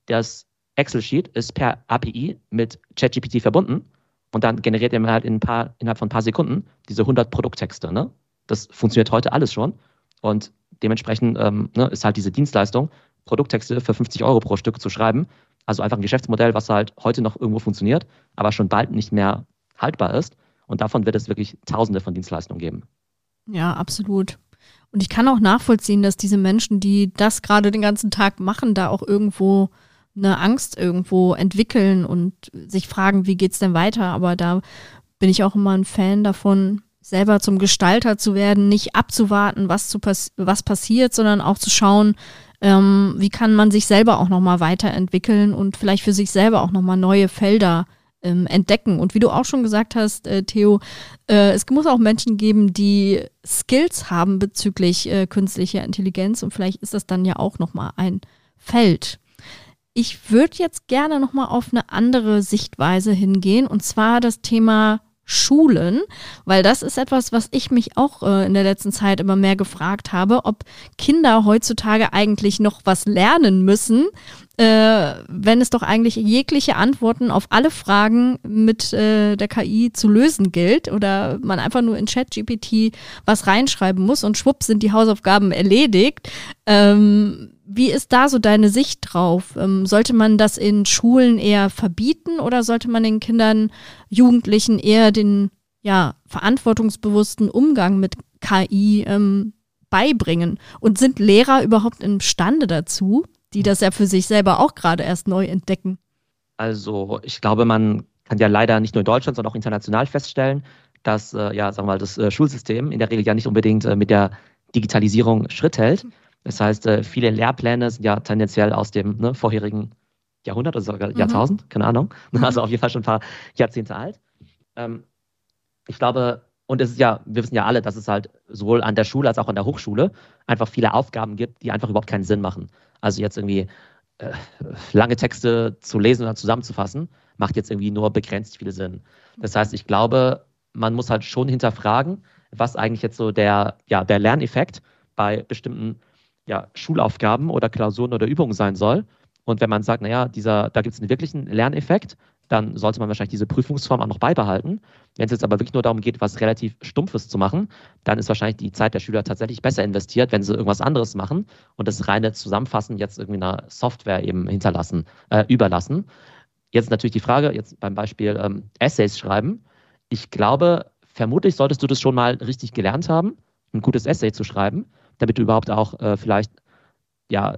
Das Excel-Sheet ist per API mit ChatGPT verbunden und dann generiert er mir halt in paar, innerhalb von ein paar Sekunden diese 100 Produkttexte. Ne? Das funktioniert heute alles schon und dementsprechend ähm, ne, ist halt diese Dienstleistung, Produkttexte für 50 Euro pro Stück zu schreiben. Also einfach ein Geschäftsmodell, was halt heute noch irgendwo funktioniert, aber schon bald nicht mehr haltbar ist. Und davon wird es wirklich Tausende von Dienstleistungen geben. Ja, absolut. Und ich kann auch nachvollziehen, dass diese Menschen, die das gerade den ganzen Tag machen, da auch irgendwo eine Angst irgendwo entwickeln und sich fragen, wie geht's denn weiter? Aber da bin ich auch immer ein Fan davon, selber zum Gestalter zu werden, nicht abzuwarten, was, zu pass was passiert, sondern auch zu schauen, ähm, wie kann man sich selber auch nochmal weiterentwickeln und vielleicht für sich selber auch nochmal neue Felder ähm, entdecken. Und wie du auch schon gesagt hast, äh, Theo, äh, es muss auch Menschen geben, die Skills haben bezüglich äh, künstlicher Intelligenz und vielleicht ist das dann ja auch nochmal ein Feld. Ich würde jetzt gerne nochmal auf eine andere Sichtweise hingehen, und zwar das Thema Schulen, weil das ist etwas, was ich mich auch äh, in der letzten Zeit immer mehr gefragt habe, ob Kinder heutzutage eigentlich noch was lernen müssen, äh, wenn es doch eigentlich jegliche Antworten auf alle Fragen mit äh, der KI zu lösen gilt oder man einfach nur in ChatGPT was reinschreiben muss und schwupp sind die Hausaufgaben erledigt. Ähm, wie ist da so deine Sicht drauf? Ähm, sollte man das in Schulen eher verbieten oder sollte man den Kindern, Jugendlichen eher den ja, verantwortungsbewussten Umgang mit KI ähm, beibringen? Und sind Lehrer überhaupt imstande dazu, die das ja für sich selber auch gerade erst neu entdecken? Also ich glaube, man kann ja leider nicht nur in Deutschland, sondern auch international feststellen, dass äh, ja, sagen wir mal, das äh, Schulsystem in der Regel ja nicht unbedingt äh, mit der Digitalisierung Schritt hält. Das heißt, äh, viele Lehrpläne sind ja tendenziell aus dem ne, vorherigen Jahrhundert oder sogar mhm. Jahrtausend, keine Ahnung. (laughs) Also auf jeden Fall schon ein paar Jahrzehnte alt. Ähm, ich glaube, und es ist ja, wir wissen ja alle, dass es halt sowohl an der Schule als auch an der Hochschule einfach viele Aufgaben gibt, die einfach überhaupt keinen Sinn machen. Also jetzt irgendwie äh, lange Texte zu lesen oder zusammenzufassen, macht jetzt irgendwie nur begrenzt viel Sinn. Das heißt, ich glaube, man muss halt schon hinterfragen, was eigentlich jetzt so der, ja, der Lerneffekt bei bestimmten ja, Schulaufgaben oder Klausuren oder Übungen sein soll. Und wenn man sagt, naja, dieser, da gibt es einen wirklichen Lerneffekt, dann sollte man wahrscheinlich diese Prüfungsform auch noch beibehalten. Wenn es jetzt aber wirklich nur darum geht, was relativ Stumpfes zu machen, dann ist wahrscheinlich die Zeit der Schüler tatsächlich besser investiert, wenn sie irgendwas anderes machen und das reine Zusammenfassen jetzt irgendwie einer Software eben hinterlassen, äh, überlassen. Jetzt natürlich die Frage, jetzt beim Beispiel ähm, Essays schreiben. Ich glaube, vermutlich solltest du das schon mal richtig gelernt haben, ein gutes Essay zu schreiben damit du überhaupt auch äh, vielleicht ja,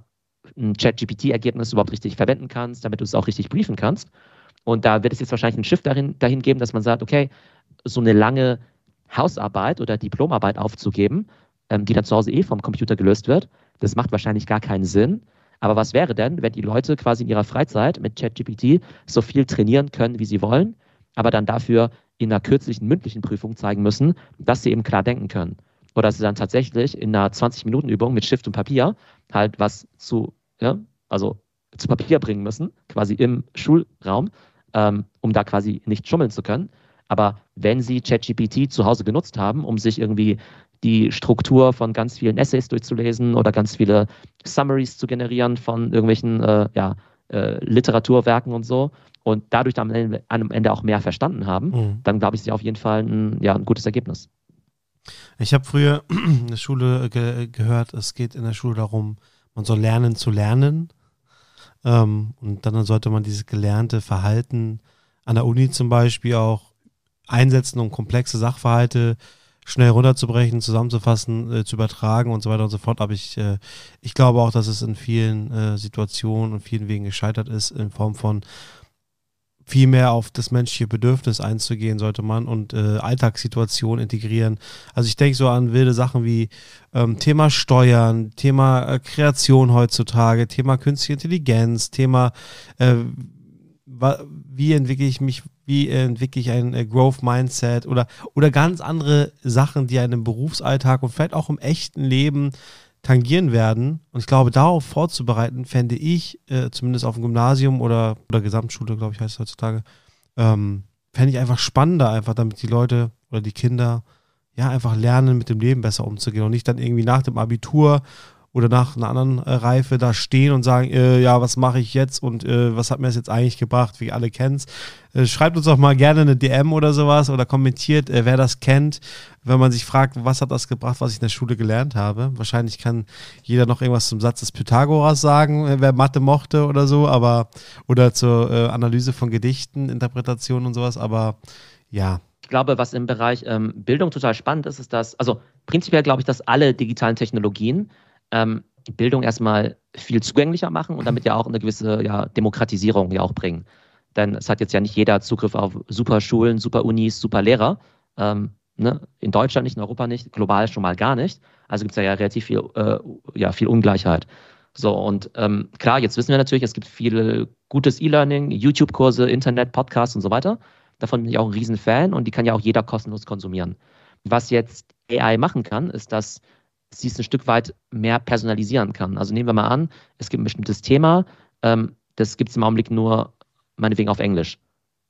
ein Chat-GPT-Ergebnis überhaupt richtig verwenden kannst, damit du es auch richtig briefen kannst. Und da wird es jetzt wahrscheinlich einen Shift dahin, dahin geben, dass man sagt, okay, so eine lange Hausarbeit oder Diplomarbeit aufzugeben, ähm, die dann zu Hause eh vom Computer gelöst wird, das macht wahrscheinlich gar keinen Sinn. Aber was wäre denn, wenn die Leute quasi in ihrer Freizeit mit ChatGPT so viel trainieren können, wie sie wollen, aber dann dafür in einer kürzlichen mündlichen Prüfung zeigen müssen, dass sie eben klar denken können? oder dass sie dann tatsächlich in einer 20-Minuten-Übung mit Stift und Papier halt was zu, ja, also zu Papier bringen müssen, quasi im Schulraum, ähm, um da quasi nicht schummeln zu können. Aber wenn sie ChatGPT zu Hause genutzt haben, um sich irgendwie die Struktur von ganz vielen Essays durchzulesen oder ganz viele Summaries zu generieren von irgendwelchen äh, ja, äh, Literaturwerken und so und dadurch dann am Ende auch mehr verstanden haben, mhm. dann glaube ich, ist auf jeden Fall ein, ja, ein gutes Ergebnis. Ich habe früher (clears throat) in der Schule ge gehört, es geht in der Schule darum, man soll lernen zu lernen. Ähm, und dann sollte man dieses gelernte Verhalten an der Uni zum Beispiel auch einsetzen, um komplexe Sachverhalte schnell runterzubrechen, zusammenzufassen, äh, zu übertragen und so weiter und so fort. Aber ich, äh, ich glaube auch, dass es in vielen äh, Situationen und vielen Wegen gescheitert ist, in Form von viel mehr auf das menschliche Bedürfnis einzugehen sollte man und äh, Alltagssituationen integrieren. Also ich denke so an wilde Sachen wie ähm, Thema Steuern, Thema äh, Kreation heutzutage, Thema künstliche Intelligenz, Thema äh, wie entwickle ich mich, wie entwickle ich ein äh, Growth Mindset oder, oder ganz andere Sachen, die einem Berufsalltag und vielleicht auch im echten Leben tangieren werden. Und ich glaube, darauf vorzubereiten, fände ich, äh, zumindest auf dem Gymnasium oder, oder Gesamtschule, glaube ich, heißt es heutzutage, ähm, fände ich einfach spannender, einfach damit die Leute oder die Kinder ja einfach lernen, mit dem Leben besser umzugehen und nicht dann irgendwie nach dem Abitur oder nach einer anderen äh, Reife da stehen und sagen, äh, ja, was mache ich jetzt und äh, was hat mir das jetzt eigentlich gebracht, wie alle kennen es. Äh, schreibt uns auch mal gerne eine DM oder sowas oder kommentiert, äh, wer das kennt, wenn man sich fragt, was hat das gebracht, was ich in der Schule gelernt habe. Wahrscheinlich kann jeder noch irgendwas zum Satz des Pythagoras sagen, äh, wer Mathe mochte oder so, aber oder zur Analyse von Gedichten, Interpretation und sowas, aber ja, ich glaube, was im Bereich ähm, Bildung total spannend ist, ist, dass, also prinzipiell glaube ich, dass alle digitalen Technologien ähm, Bildung erstmal viel zugänglicher machen und damit ja auch eine gewisse ja, Demokratisierung ja auch bringen. Denn es hat jetzt ja nicht jeder Zugriff auf super Schulen, super Unis, super Lehrer. Ähm, ne? In Deutschland nicht, in Europa nicht, global schon mal gar nicht. Also gibt es ja, ja relativ viel, äh, ja, viel Ungleichheit. So, und ähm, klar, jetzt wissen wir natürlich, es gibt viel gutes E-Learning, YouTube-Kurse, Internet, Podcasts und so weiter. Davon bin ich auch ein Riesenfan und die kann ja auch jeder kostenlos konsumieren. Was jetzt AI machen kann, ist, dass sie es ein Stück weit mehr personalisieren kann. Also nehmen wir mal an, es gibt ein bestimmtes Thema, ähm, das gibt es im Augenblick nur meinetwegen auf Englisch.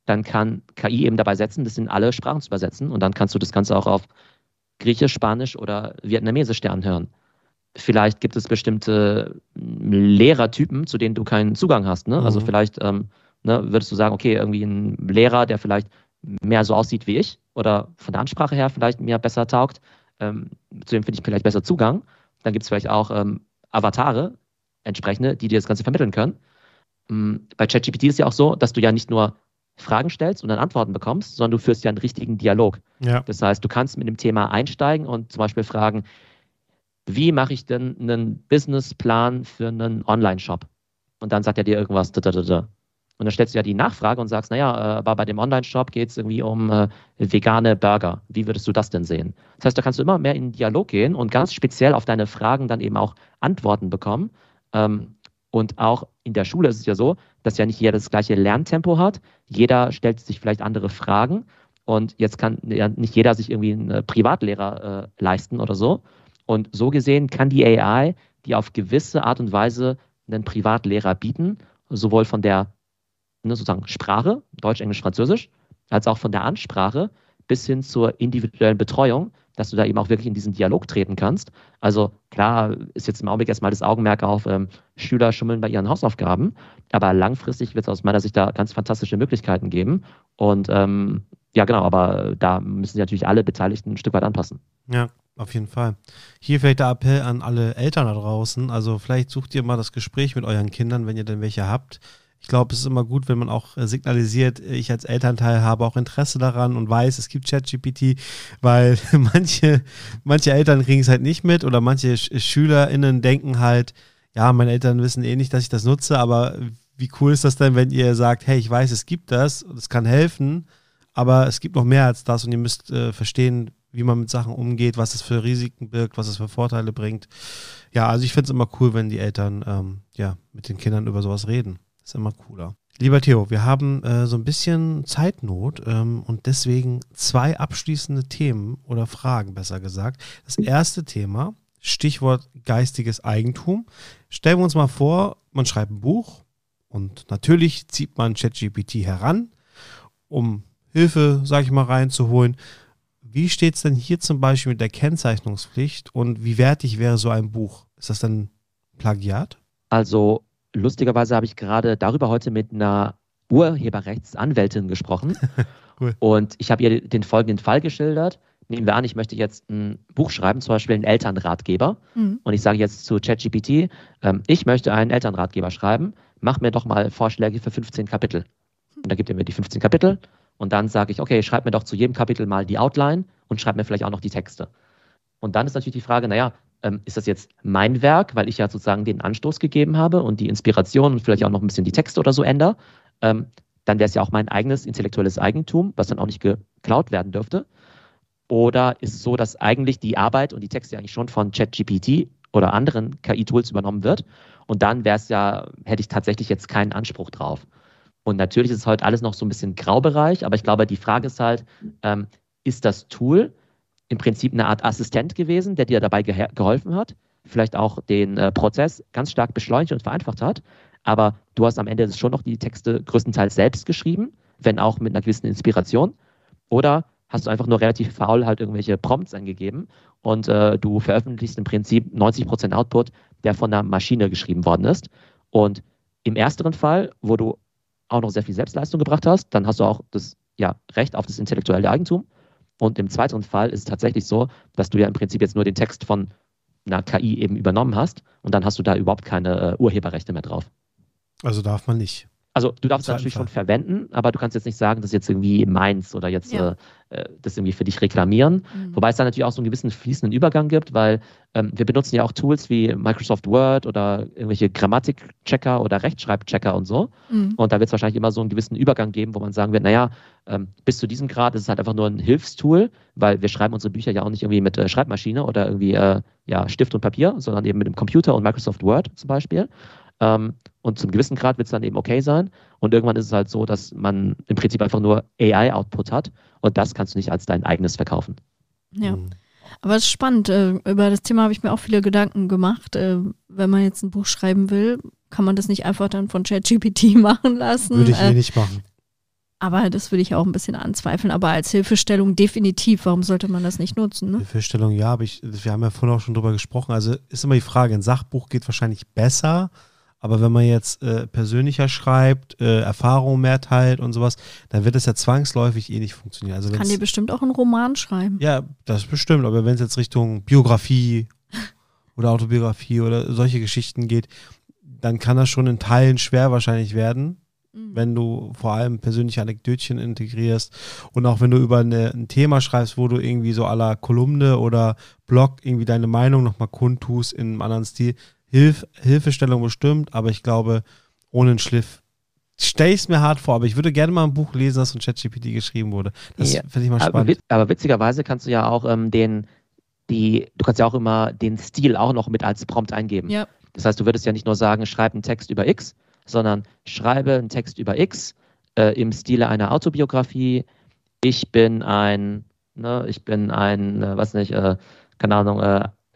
Dann kann KI eben dabei setzen, das in alle Sprachen zu übersetzen und dann kannst du das Ganze auch auf Griechisch, Spanisch oder Vietnamesisch dir anhören. Vielleicht gibt es bestimmte Lehrertypen, zu denen du keinen Zugang hast. Ne? Also mhm. Also vielleicht ähm, ne, würdest du sagen, okay, irgendwie ein Lehrer, der vielleicht mehr so aussieht wie ich oder von der Ansprache her vielleicht mir besser taugt, ähm, zu dem finde ich vielleicht besser Zugang. Dann gibt es vielleicht auch ähm, Avatare, entsprechende, die dir das Ganze vermitteln können. Ähm, bei ChatGPT ist ja auch so, dass du ja nicht nur Fragen stellst und dann Antworten bekommst, sondern du führst ja einen richtigen Dialog. Ja. Das heißt, du kannst mit dem Thema einsteigen und zum Beispiel fragen, wie mache ich denn einen Businessplan für einen Online-Shop? Und dann sagt er dir irgendwas. Da, da, da, und dann stellst du ja die Nachfrage und sagst, naja, äh, aber bei dem Online-Shop geht es irgendwie um äh, vegane Burger. Wie würdest du das denn sehen? Das heißt, da kannst du immer mehr in den Dialog gehen und ganz speziell auf deine Fragen dann eben auch Antworten bekommen. Ähm, und auch in der Schule ist es ja so, dass ja nicht jeder das gleiche Lerntempo hat. Jeder stellt sich vielleicht andere Fragen. Und jetzt kann ja nicht jeder sich irgendwie einen äh, Privatlehrer äh, leisten oder so. Und so gesehen kann die AI die auf gewisse Art und Weise einen Privatlehrer bieten, sowohl von der ne, sozusagen Sprache, Deutsch, Englisch, Französisch, als auch von der Ansprache bis hin zur individuellen Betreuung, dass du da eben auch wirklich in diesen Dialog treten kannst. Also klar ist jetzt im Augenblick erstmal das Augenmerk auf ähm, Schüler schummeln bei ihren Hausaufgaben, aber langfristig wird es aus meiner Sicht da ganz fantastische Möglichkeiten geben. Und ähm, ja, genau, aber da müssen sich natürlich alle Beteiligten ein Stück weit anpassen. Ja, auf jeden Fall. Hier vielleicht der Appell an alle Eltern da draußen. Also vielleicht sucht ihr mal das Gespräch mit euren Kindern, wenn ihr denn welche habt ich glaube, es ist immer gut, wenn man auch äh, signalisiert, ich als Elternteil habe auch Interesse daran und weiß, es gibt ChatGPT, weil (laughs) manche, manche Eltern kriegen es halt nicht mit oder manche SchülerInnen denken halt, ja, meine Eltern wissen eh nicht, dass ich das nutze, aber wie cool ist das denn, wenn ihr sagt, hey, ich weiß, es gibt das und es kann helfen, aber es gibt noch mehr als das und ihr müsst äh, verstehen, wie man mit Sachen umgeht, was es für Risiken birgt, was es für Vorteile bringt. Ja, also ich finde es immer cool, wenn die Eltern ähm, ja mit den Kindern über sowas reden. Ist immer cooler. Lieber Theo, wir haben äh, so ein bisschen Zeitnot ähm, und deswegen zwei abschließende Themen oder Fragen, besser gesagt. Das erste Thema, Stichwort geistiges Eigentum. Stellen wir uns mal vor, man schreibt ein Buch und natürlich zieht man ChatGPT heran, um Hilfe, sag ich mal, reinzuholen. Wie steht es denn hier zum Beispiel mit der Kennzeichnungspflicht und wie wertig wäre so ein Buch? Ist das dann Plagiat? Also lustigerweise habe ich gerade darüber heute mit einer Urheberrechtsanwältin gesprochen. (laughs) cool. Und ich habe ihr den folgenden Fall geschildert. Nehmen wir an, ich möchte jetzt ein Buch schreiben, zum Beispiel einen Elternratgeber. Mhm. Und ich sage jetzt zu ChatGPT, ähm, ich möchte einen Elternratgeber schreiben, mach mir doch mal Vorschläge für 15 Kapitel. Und dann gibt er mir die 15 Kapitel. Und dann sage ich, okay, schreib mir doch zu jedem Kapitel mal die Outline und schreib mir vielleicht auch noch die Texte. Und dann ist natürlich die Frage, naja, ähm, ist das jetzt mein Werk, weil ich ja sozusagen den Anstoß gegeben habe und die Inspiration und vielleicht auch noch ein bisschen die Texte oder so ändere, ähm, dann wäre es ja auch mein eigenes intellektuelles Eigentum, was dann auch nicht geklaut werden dürfte. Oder ist es so, dass eigentlich die Arbeit und die Texte eigentlich schon von ChatGPT oder anderen KI-Tools übernommen wird? Und dann wäre es ja, hätte ich tatsächlich jetzt keinen Anspruch drauf. Und natürlich ist es heute alles noch so ein bisschen Graubereich, aber ich glaube, die Frage ist halt, ähm, ist das Tool im Prinzip eine Art Assistent gewesen, der dir dabei ge geholfen hat, vielleicht auch den äh, Prozess ganz stark beschleunigt und vereinfacht hat. Aber du hast am Ende schon noch die Texte größtenteils selbst geschrieben, wenn auch mit einer gewissen Inspiration. Oder hast du einfach nur relativ faul halt irgendwelche Prompts angegeben und äh, du veröffentlichst im Prinzip 90% Output, der von einer Maschine geschrieben worden ist. Und im ersteren Fall, wo du auch noch sehr viel Selbstleistung gebracht hast, dann hast du auch das ja, Recht auf das intellektuelle Eigentum. Und im zweiten Fall ist es tatsächlich so, dass du ja im Prinzip jetzt nur den Text von einer KI eben übernommen hast und dann hast du da überhaupt keine äh, Urheberrechte mehr drauf. Also darf man nicht. Also du darfst es natürlich Fall. schon verwenden, aber du kannst jetzt nicht sagen, das ist jetzt irgendwie meins oder jetzt ja. äh, das irgendwie für dich reklamieren. Mhm. Wobei es da natürlich auch so einen gewissen fließenden Übergang gibt, weil ähm, wir benutzen ja auch Tools wie Microsoft Word oder irgendwelche Grammatikchecker oder Rechtschreibchecker und so. Mhm. Und da wird es wahrscheinlich immer so einen gewissen Übergang geben, wo man sagen wird, naja, ähm, bis zu diesem Grad ist es halt einfach nur ein Hilfstool, weil wir schreiben unsere Bücher ja auch nicht irgendwie mit äh, Schreibmaschine oder irgendwie äh, ja, Stift und Papier, sondern eben mit dem Computer und Microsoft Word zum Beispiel. Ähm, und zum gewissen Grad wird es dann eben okay sein. Und irgendwann ist es halt so, dass man im Prinzip einfach nur AI-Output hat. Und das kannst du nicht als dein eigenes verkaufen. Ja. Mhm. Aber es ist spannend. Äh, über das Thema habe ich mir auch viele Gedanken gemacht. Äh, wenn man jetzt ein Buch schreiben will, Kann man das nicht einfach dann von ChatGPT (laughs) machen lassen? Würde ich eh nicht machen. Aber das würde ich auch ein bisschen anzweifeln. Aber als Hilfestellung definitiv. Warum sollte man das nicht nutzen? Ne? Hilfestellung, ja, aber ich, wir haben ja vorhin auch schon drüber gesprochen. Also ist immer die Frage, ein Sachbuch geht wahrscheinlich besser. Aber wenn man jetzt äh, persönlicher schreibt, äh, Erfahrungen mehr teilt und sowas, dann wird es ja zwangsläufig eh nicht funktionieren. Also Kann dir bestimmt auch einen Roman schreiben. Ja, das bestimmt. Aber wenn es jetzt Richtung Biografie (laughs) oder Autobiografie oder solche Geschichten geht, dann kann das schon in Teilen schwer wahrscheinlich werden mhm. wenn du vor allem persönliche Anekdötchen integrierst und auch wenn du über eine, ein Thema schreibst, wo du irgendwie so aller Kolumne oder Blog irgendwie deine Meinung nochmal kundtust in einem anderen Stil. Hilf, Hilfestellung bestimmt, aber ich glaube, ohne einen Schliff stelle ich es mir hart vor, aber ich würde gerne mal ein Buch lesen, das von ChatGPT geschrieben wurde. Das ja, finde ich mal spannend. Aber, aber, witzigerweise kannst du ja auch ähm, den, die, du kannst ja auch immer den Stil auch noch mit als Prompt eingeben. Ja. Das heißt, du würdest ja nicht nur sagen, schreib einen Text über X, sondern schreibe einen Text über X äh, im Stile einer Autobiografie. Ich bin ein, ne, ich bin ein, äh, was nicht, äh, keine Ahnung,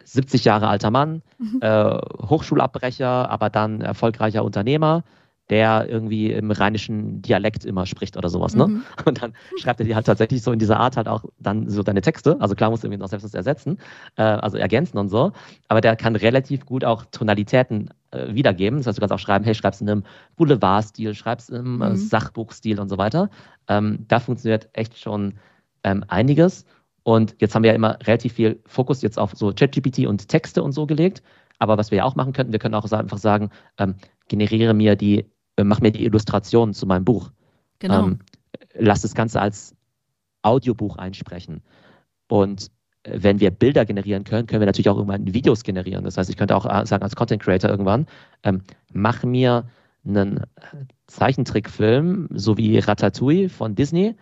70 äh, Jahre alter Mann, mhm. Äh, Hochschulabbrecher, aber dann erfolgreicher Unternehmer der irgendwie im rheinischen Dialekt immer spricht oder sowas, ne? Mhm. (laughs) Und dann schreibt er dir halt tatsächlich so in dieser Art halt auch dann so deine Texte. Also klar musst du irgendwie noch selbst was ersetzen, äh, also ergänzen und so. Aber der kann relativ gut auch Tonalitäten äh, wiedergeben. Das heißt, du kannst auch schreiben, hey, schreibst in einem Boulevardstil, schreibst im äh, mhm. Sachbuchstil und so weiter. Ähm, da funktioniert echt schon ähm, einiges. Und jetzt haben wir ja immer relativ viel Fokus jetzt auf so ChatGPT und Texte und so gelegt. Aber was wir ja auch machen könnten, wir können auch einfach sagen, ähm, generiere mir die äh, mach mir die Illustrationen zu meinem Buch. Genau. Ähm, lass das Ganze als Audiobuch einsprechen. Und äh, wenn wir Bilder generieren können, können wir natürlich auch irgendwann Videos generieren. Das heißt, ich könnte auch äh, sagen, als Content Creator irgendwann, ähm, mach mir einen Zeichentrickfilm, so wie Ratatouille von Disney,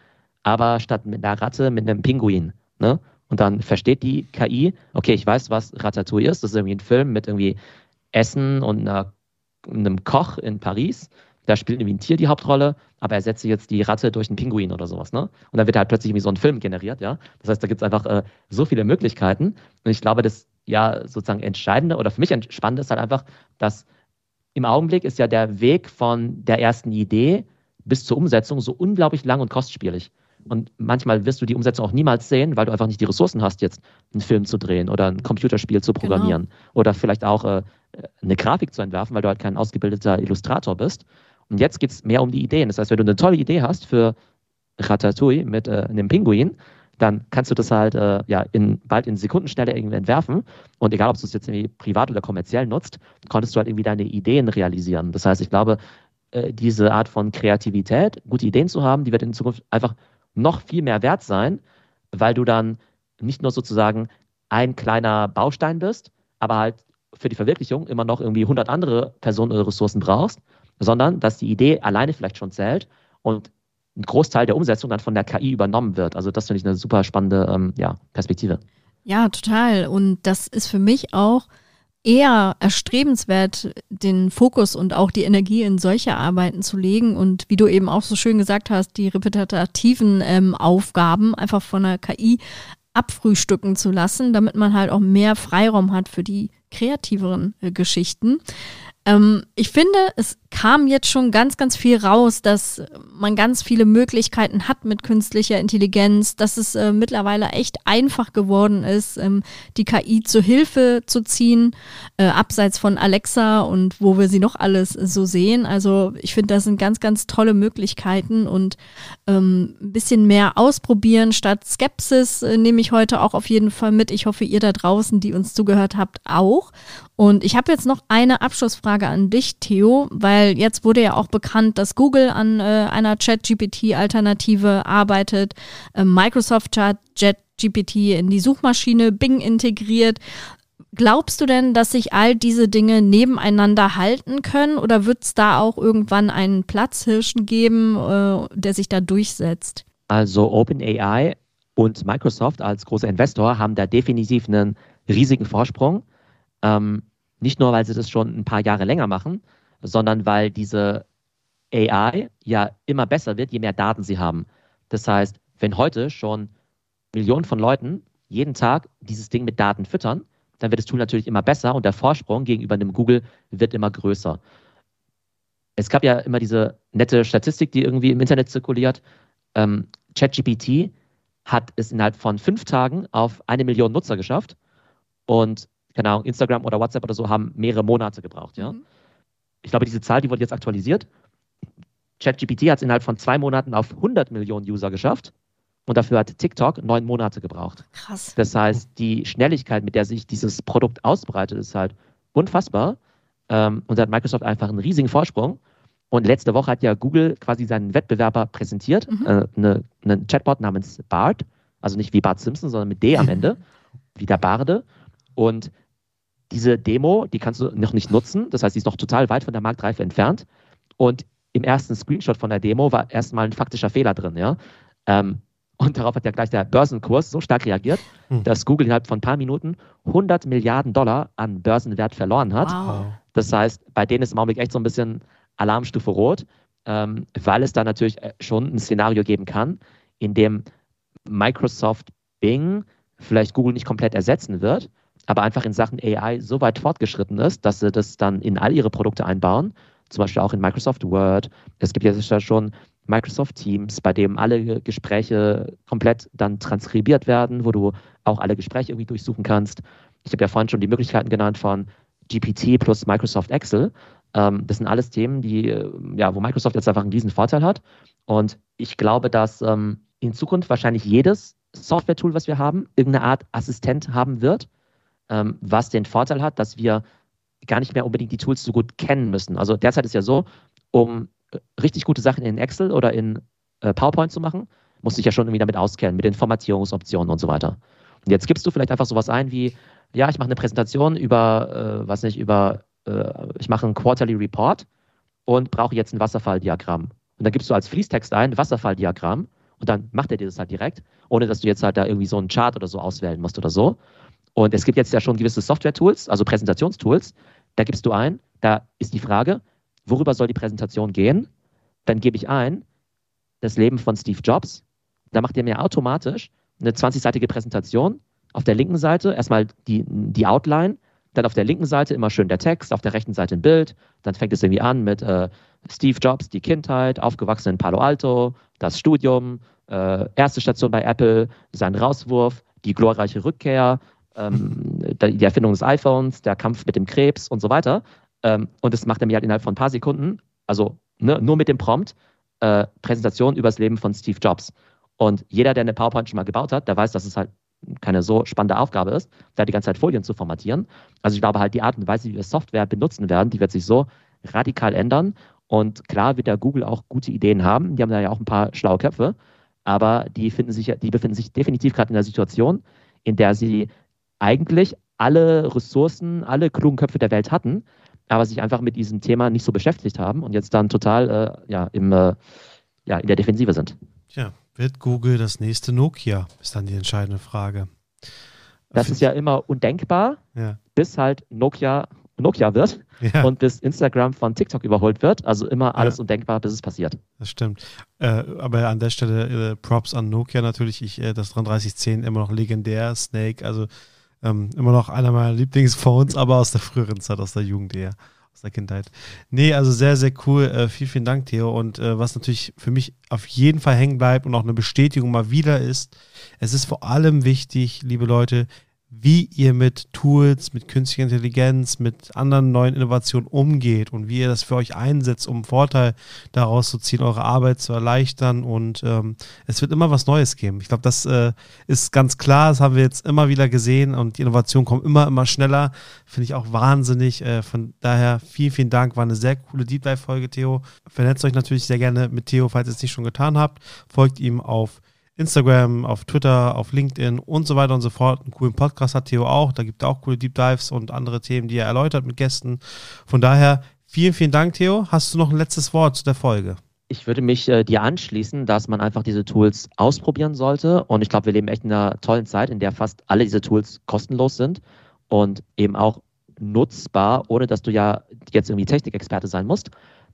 aber statt mit einer Ratte mit einem Pinguin. Ne? Und dann versteht die KI, okay, ich weiß, was Ratatouille ist. Das ist irgendwie ein Film mit irgendwie Essen und einer einem Koch in Paris. Da spielt irgendwie ein Tier die Hauptrolle, aber er setzt jetzt die Ratte durch einen Pinguin oder sowas, ne? Und dann wird halt plötzlich irgendwie so ein Film generiert, ja. Das heißt, da gibt es einfach äh, so viele Möglichkeiten. Und ich glaube, das ja sozusagen Entscheidende oder für mich Entspannende ist halt einfach, dass im Augenblick ist ja der Weg von der ersten Idee bis zur Umsetzung so unglaublich lang und kostspielig. Und manchmal wirst du die Umsetzung auch niemals sehen, weil du einfach nicht die Ressourcen hast, jetzt einen Film zu drehen oder ein Computerspiel zu programmieren. Genau. Oder vielleicht auch äh, eine Grafik zu entwerfen, weil du halt kein ausgebildeter Illustrator bist. Und jetzt geht es mehr um die Ideen. Das heißt, wenn du eine tolle Idee hast für Ratatouille mit äh, einem Pinguin, dann kannst du das halt äh, ja in, bald in Sekundenschnelle irgendwie entwerfen. Und egal, ob du es jetzt irgendwie privat oder kommerziell nutzt, konntest du halt irgendwie deine Ideen realisieren. Das heißt, ich glaube, äh, diese Art von Kreativität, gute Ideen zu haben, die wird in Zukunft einfach noch viel mehr wert sein, weil du dann nicht nur sozusagen ein kleiner Baustein bist, aber halt für die Verwirklichung immer noch irgendwie 100 andere Personen oder Ressourcen brauchst, sondern dass die Idee alleine vielleicht schon zählt und ein Großteil der Umsetzung dann von der KI übernommen wird. Also das finde ich eine super spannende ähm, ja, Perspektive. Ja, total. Und das ist für mich auch eher erstrebenswert, den Fokus und auch die Energie in solche Arbeiten zu legen und wie du eben auch so schön gesagt hast, die repetitiven ähm, Aufgaben einfach von der KI abfrühstücken zu lassen, damit man halt auch mehr Freiraum hat für die kreativeren äh, Geschichten. Ähm, ich finde, es kam jetzt schon ganz, ganz viel raus, dass man ganz viele Möglichkeiten hat mit künstlicher Intelligenz, dass es äh, mittlerweile echt einfach geworden ist, ähm, die KI zu Hilfe zu ziehen, äh, abseits von Alexa und wo wir sie noch alles so sehen. Also ich finde, das sind ganz, ganz tolle Möglichkeiten und ähm, ein bisschen mehr ausprobieren statt Skepsis äh, nehme ich heute auch auf jeden Fall mit. Ich hoffe, ihr da draußen, die uns zugehört habt, auch. Und ich habe jetzt noch eine Abschlussfrage an dich, Theo, weil jetzt wurde ja auch bekannt, dass Google an äh, einer Chat-GPT-Alternative arbeitet. Äh, Microsoft hat Chat-GPT in die Suchmaschine Bing integriert. Glaubst du denn, dass sich all diese Dinge nebeneinander halten können oder wird es da auch irgendwann einen Platzhirschen geben, äh, der sich da durchsetzt? Also OpenAI und Microsoft als großer Investor haben da definitiv einen riesigen Vorsprung. Ähm, nicht nur, weil sie das schon ein paar Jahre länger machen, sondern weil diese AI ja immer besser wird, je mehr Daten sie haben. Das heißt, wenn heute schon Millionen von Leuten jeden Tag dieses Ding mit Daten füttern, dann wird das Tool natürlich immer besser und der Vorsprung gegenüber einem Google wird immer größer. es gab ja immer diese nette Statistik, die irgendwie im Internet zirkuliert. Ähm, ChatGPT hat es innerhalb von fünf Tagen auf eine Million Nutzer geschafft und keine Ahnung, Instagram oder WhatsApp oder so haben mehrere Monate gebraucht, ja. Mhm. Ich glaube, diese Zahl, die wurde jetzt aktualisiert. ChatGPT hat es innerhalb von zwei Monaten auf 100 Millionen User geschafft und dafür hat TikTok neun Monate gebraucht. Krass. Das heißt, die Schnelligkeit, mit der sich dieses Produkt ausbreitet, ist halt unfassbar. Ähm, und da hat Microsoft einfach einen riesigen Vorsprung. Und letzte Woche hat ja Google quasi seinen Wettbewerber präsentiert, mhm. äh, eine, einen Chatbot namens Bart, also nicht wie Bart Simpson, sondern mit D am (laughs) Ende, wie der Barde. Und diese Demo, die kannst du noch nicht nutzen, das heißt, sie ist noch total weit von der Marktreife entfernt. Und im ersten Screenshot von der Demo war erstmal ein faktischer Fehler drin, ja. Ähm, und darauf hat ja gleich der Börsenkurs so stark reagiert, hm. dass Google innerhalb von ein paar Minuten 100 Milliarden Dollar an Börsenwert verloren hat. Wow. Das heißt, bei denen ist im Augenblick echt so ein bisschen Alarmstufe rot, ähm, weil es da natürlich äh, schon ein Szenario geben kann, in dem Microsoft Bing vielleicht Google nicht komplett ersetzen wird, aber einfach in Sachen AI so weit fortgeschritten ist, dass sie das dann in all ihre Produkte einbauen, zum Beispiel auch in Microsoft Word. Es gibt ja schon Microsoft Teams, bei dem alle Gespräche komplett dann transkribiert werden, wo du auch alle Gespräche irgendwie durchsuchen kannst. Ich habe ja vorhin schon die Möglichkeiten genannt von GPT plus Microsoft Excel. Ähm, das sind alles Themen, die, äh, ja, wo Microsoft jetzt einfach einen riesen Vorteil hat. Und ich glaube, dass ähm, in Zukunft wahrscheinlich jedes Software-Tool, was wir haben, irgendeine Art Assistent haben wird, ähm, was den Vorteil hat, dass wir gar nicht mehr unbedingt die Tools so gut kennen müssen. Also derzeit ist ja so, um richtig gute Sachen in Excel oder in äh, PowerPoint zu machen, musst du dich ja schon irgendwie damit auskennen, mit den Formatierungsoptionen und so weiter. Und jetzt gibst du vielleicht einfach sowas ein wie, ja, ich mache eine Präsentation über, äh, was nicht, über, äh, ich mache einen Quarterly Report und brauche jetzt ein Wasserfalldiagramm. Und dann gibst du als Fließtext ein, Wasserfalldiagramm, und dann macht er dir das halt direkt, ohne dass du jetzt halt da irgendwie so einen Chart oder so auswählen musst oder so. Und es gibt jetzt ja schon gewisse Software-Tools, also Präsentationstools. Da gibst du ein, da ist die Frage, worüber soll die Präsentation gehen? Dann gebe ich ein, das Leben von Steve Jobs. Da macht er mir automatisch eine 20-seitige Präsentation. Auf der linken Seite erstmal die, die Outline, dann auf der linken Seite immer schön der Text, auf der rechten Seite ein Bild. Dann fängt es irgendwie an mit äh, Steve Jobs, die Kindheit, aufgewachsen in Palo Alto, das Studium, äh, erste Station bei Apple, sein Rauswurf, die glorreiche Rückkehr, ähm, die Erfindung des iPhones, der Kampf mit dem Krebs und so weiter. Ähm, und das macht er mir halt innerhalb von ein paar Sekunden, also ne, nur mit dem Prompt, äh, Präsentation über das Leben von Steve Jobs. Und jeder, der eine PowerPoint schon mal gebaut hat, der weiß, dass es halt keine so spannende Aufgabe ist, da die ganze Zeit Folien zu formatieren. Also ich glaube halt, die Art und Weise, wie wir Software benutzen werden, die wird sich so radikal ändern. Und klar wird der Google auch gute Ideen haben. Die haben da ja auch ein paar schlaue Köpfe. Aber die, finden sich, die befinden sich definitiv gerade in der Situation, in der sie eigentlich alle Ressourcen, alle klugen Köpfe der Welt hatten, aber sich einfach mit diesem Thema nicht so beschäftigt haben und jetzt dann total äh, ja, im, äh, ja, in der Defensive sind. Tja, wird Google das nächste Nokia? Ist dann die entscheidende Frage. Das ist ja immer undenkbar, ja. bis halt Nokia Nokia wird ja. und bis Instagram von TikTok überholt wird. Also immer alles ja. undenkbar, bis es passiert. Das stimmt. Äh, aber an der Stelle äh, Props an Nokia natürlich. Ich, äh, das 3310 immer noch legendär. Snake, also ähm, immer noch einer meiner Lieblingsphones, aber aus der früheren Zeit, aus der Jugend eher, aus der Kindheit. Nee, also sehr, sehr cool. Äh, vielen, vielen Dank, Theo. Und äh, was natürlich für mich auf jeden Fall hängen bleibt und auch eine Bestätigung mal wieder ist, es ist vor allem wichtig, liebe Leute, wie ihr mit Tools, mit künstlicher Intelligenz, mit anderen neuen Innovationen umgeht und wie ihr das für euch einsetzt, um Vorteil daraus zu ziehen, eure Arbeit zu erleichtern. Und ähm, es wird immer was Neues geben. Ich glaube, das äh, ist ganz klar. Das haben wir jetzt immer wieder gesehen und die Innovationen kommen immer, immer schneller. Finde ich auch wahnsinnig. Äh, von daher vielen, vielen Dank. War eine sehr coole Deep Dive-Folge, Theo. Vernetzt euch natürlich sehr gerne mit Theo, falls ihr es nicht schon getan habt. Folgt ihm auf Instagram, auf Twitter, auf LinkedIn und so weiter und so fort. Einen coolen Podcast hat Theo auch. Da gibt er auch coole Deep Dives und andere Themen, die er erläutert mit Gästen. Von daher vielen, vielen Dank, Theo. Hast du noch ein letztes Wort zu der Folge? Ich würde mich äh, dir anschließen, dass man einfach diese Tools ausprobieren sollte. Und ich glaube, wir leben echt in einer tollen Zeit, in der fast alle diese Tools kostenlos sind und eben auch nutzbar, ohne dass du ja jetzt irgendwie Technikexperte sein musst.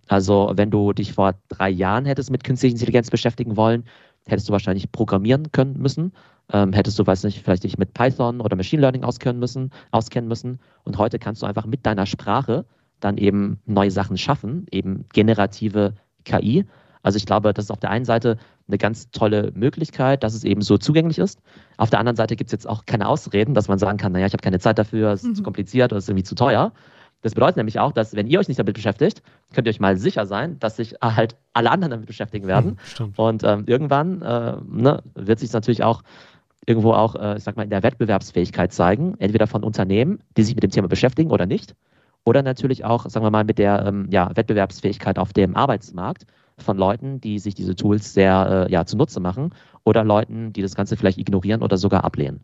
Also wenn du dich vor drei Jahren hättest mit künstlicher Intelligenz beschäftigen wollen, hättest du wahrscheinlich programmieren können müssen. Ähm, hättest du, weiß nicht, vielleicht dich mit Python oder Machine Learning auskennen müssen, auskennen müssen. Und heute kannst du einfach mit deiner Sprache dann eben neue Sachen schaffen, eben generative KI. Also ich glaube, das ist auf der einen Seite eine ganz tolle Möglichkeit, dass es eben so zugänglich ist. Auf der anderen Seite gibt es jetzt auch keine Ausreden, dass man sagen kann, naja, ich habe keine Zeit dafür, es ist mhm. zu kompliziert oder es ist irgendwie zu teuer. Das bedeutet nämlich auch, dass wenn ihr euch nicht damit beschäftigt, könnt ihr euch mal sicher sein, dass sich halt alle anderen damit beschäftigen werden. Hm, und ähm, irgendwann äh, ne, wird sich natürlich auch irgendwo auch, äh, ich sag mal, in der Wettbewerbsfähigkeit zeigen, entweder von Unternehmen, die sich mit dem Thema beschäftigen oder nicht, oder natürlich auch, sagen wir mal, mit der ähm, ja, Wettbewerbsfähigkeit auf dem Arbeitsmarkt von Leuten, die sich diese Tools sehr äh, ja, zunutze machen oder Leuten, die das Ganze vielleicht ignorieren oder sogar ablehnen.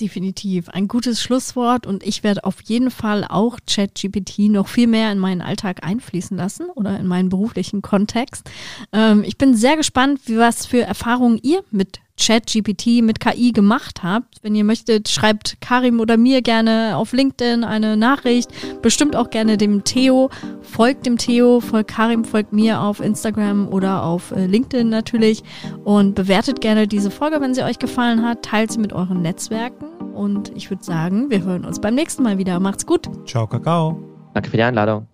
Definitiv. Ein gutes Schlusswort und ich werde auf jeden Fall auch ChatGPT noch viel mehr in meinen Alltag einfließen lassen oder in meinen beruflichen Kontext. Ähm, ich bin sehr gespannt, was für Erfahrungen ihr mit ChatGPT mit KI gemacht habt. Wenn ihr möchtet, schreibt Karim oder mir gerne auf LinkedIn eine Nachricht. Bestimmt auch gerne dem Theo. Folgt dem Theo, folgt Karim, folgt mir auf Instagram oder auf äh, LinkedIn natürlich. Und bewertet gerne diese Folge, wenn sie euch gefallen hat. Teilt sie mit euren Netzwerken. Und ich würde sagen, wir hören uns beim nächsten Mal wieder. Macht's gut. Ciao, Kakao. Danke für die Einladung.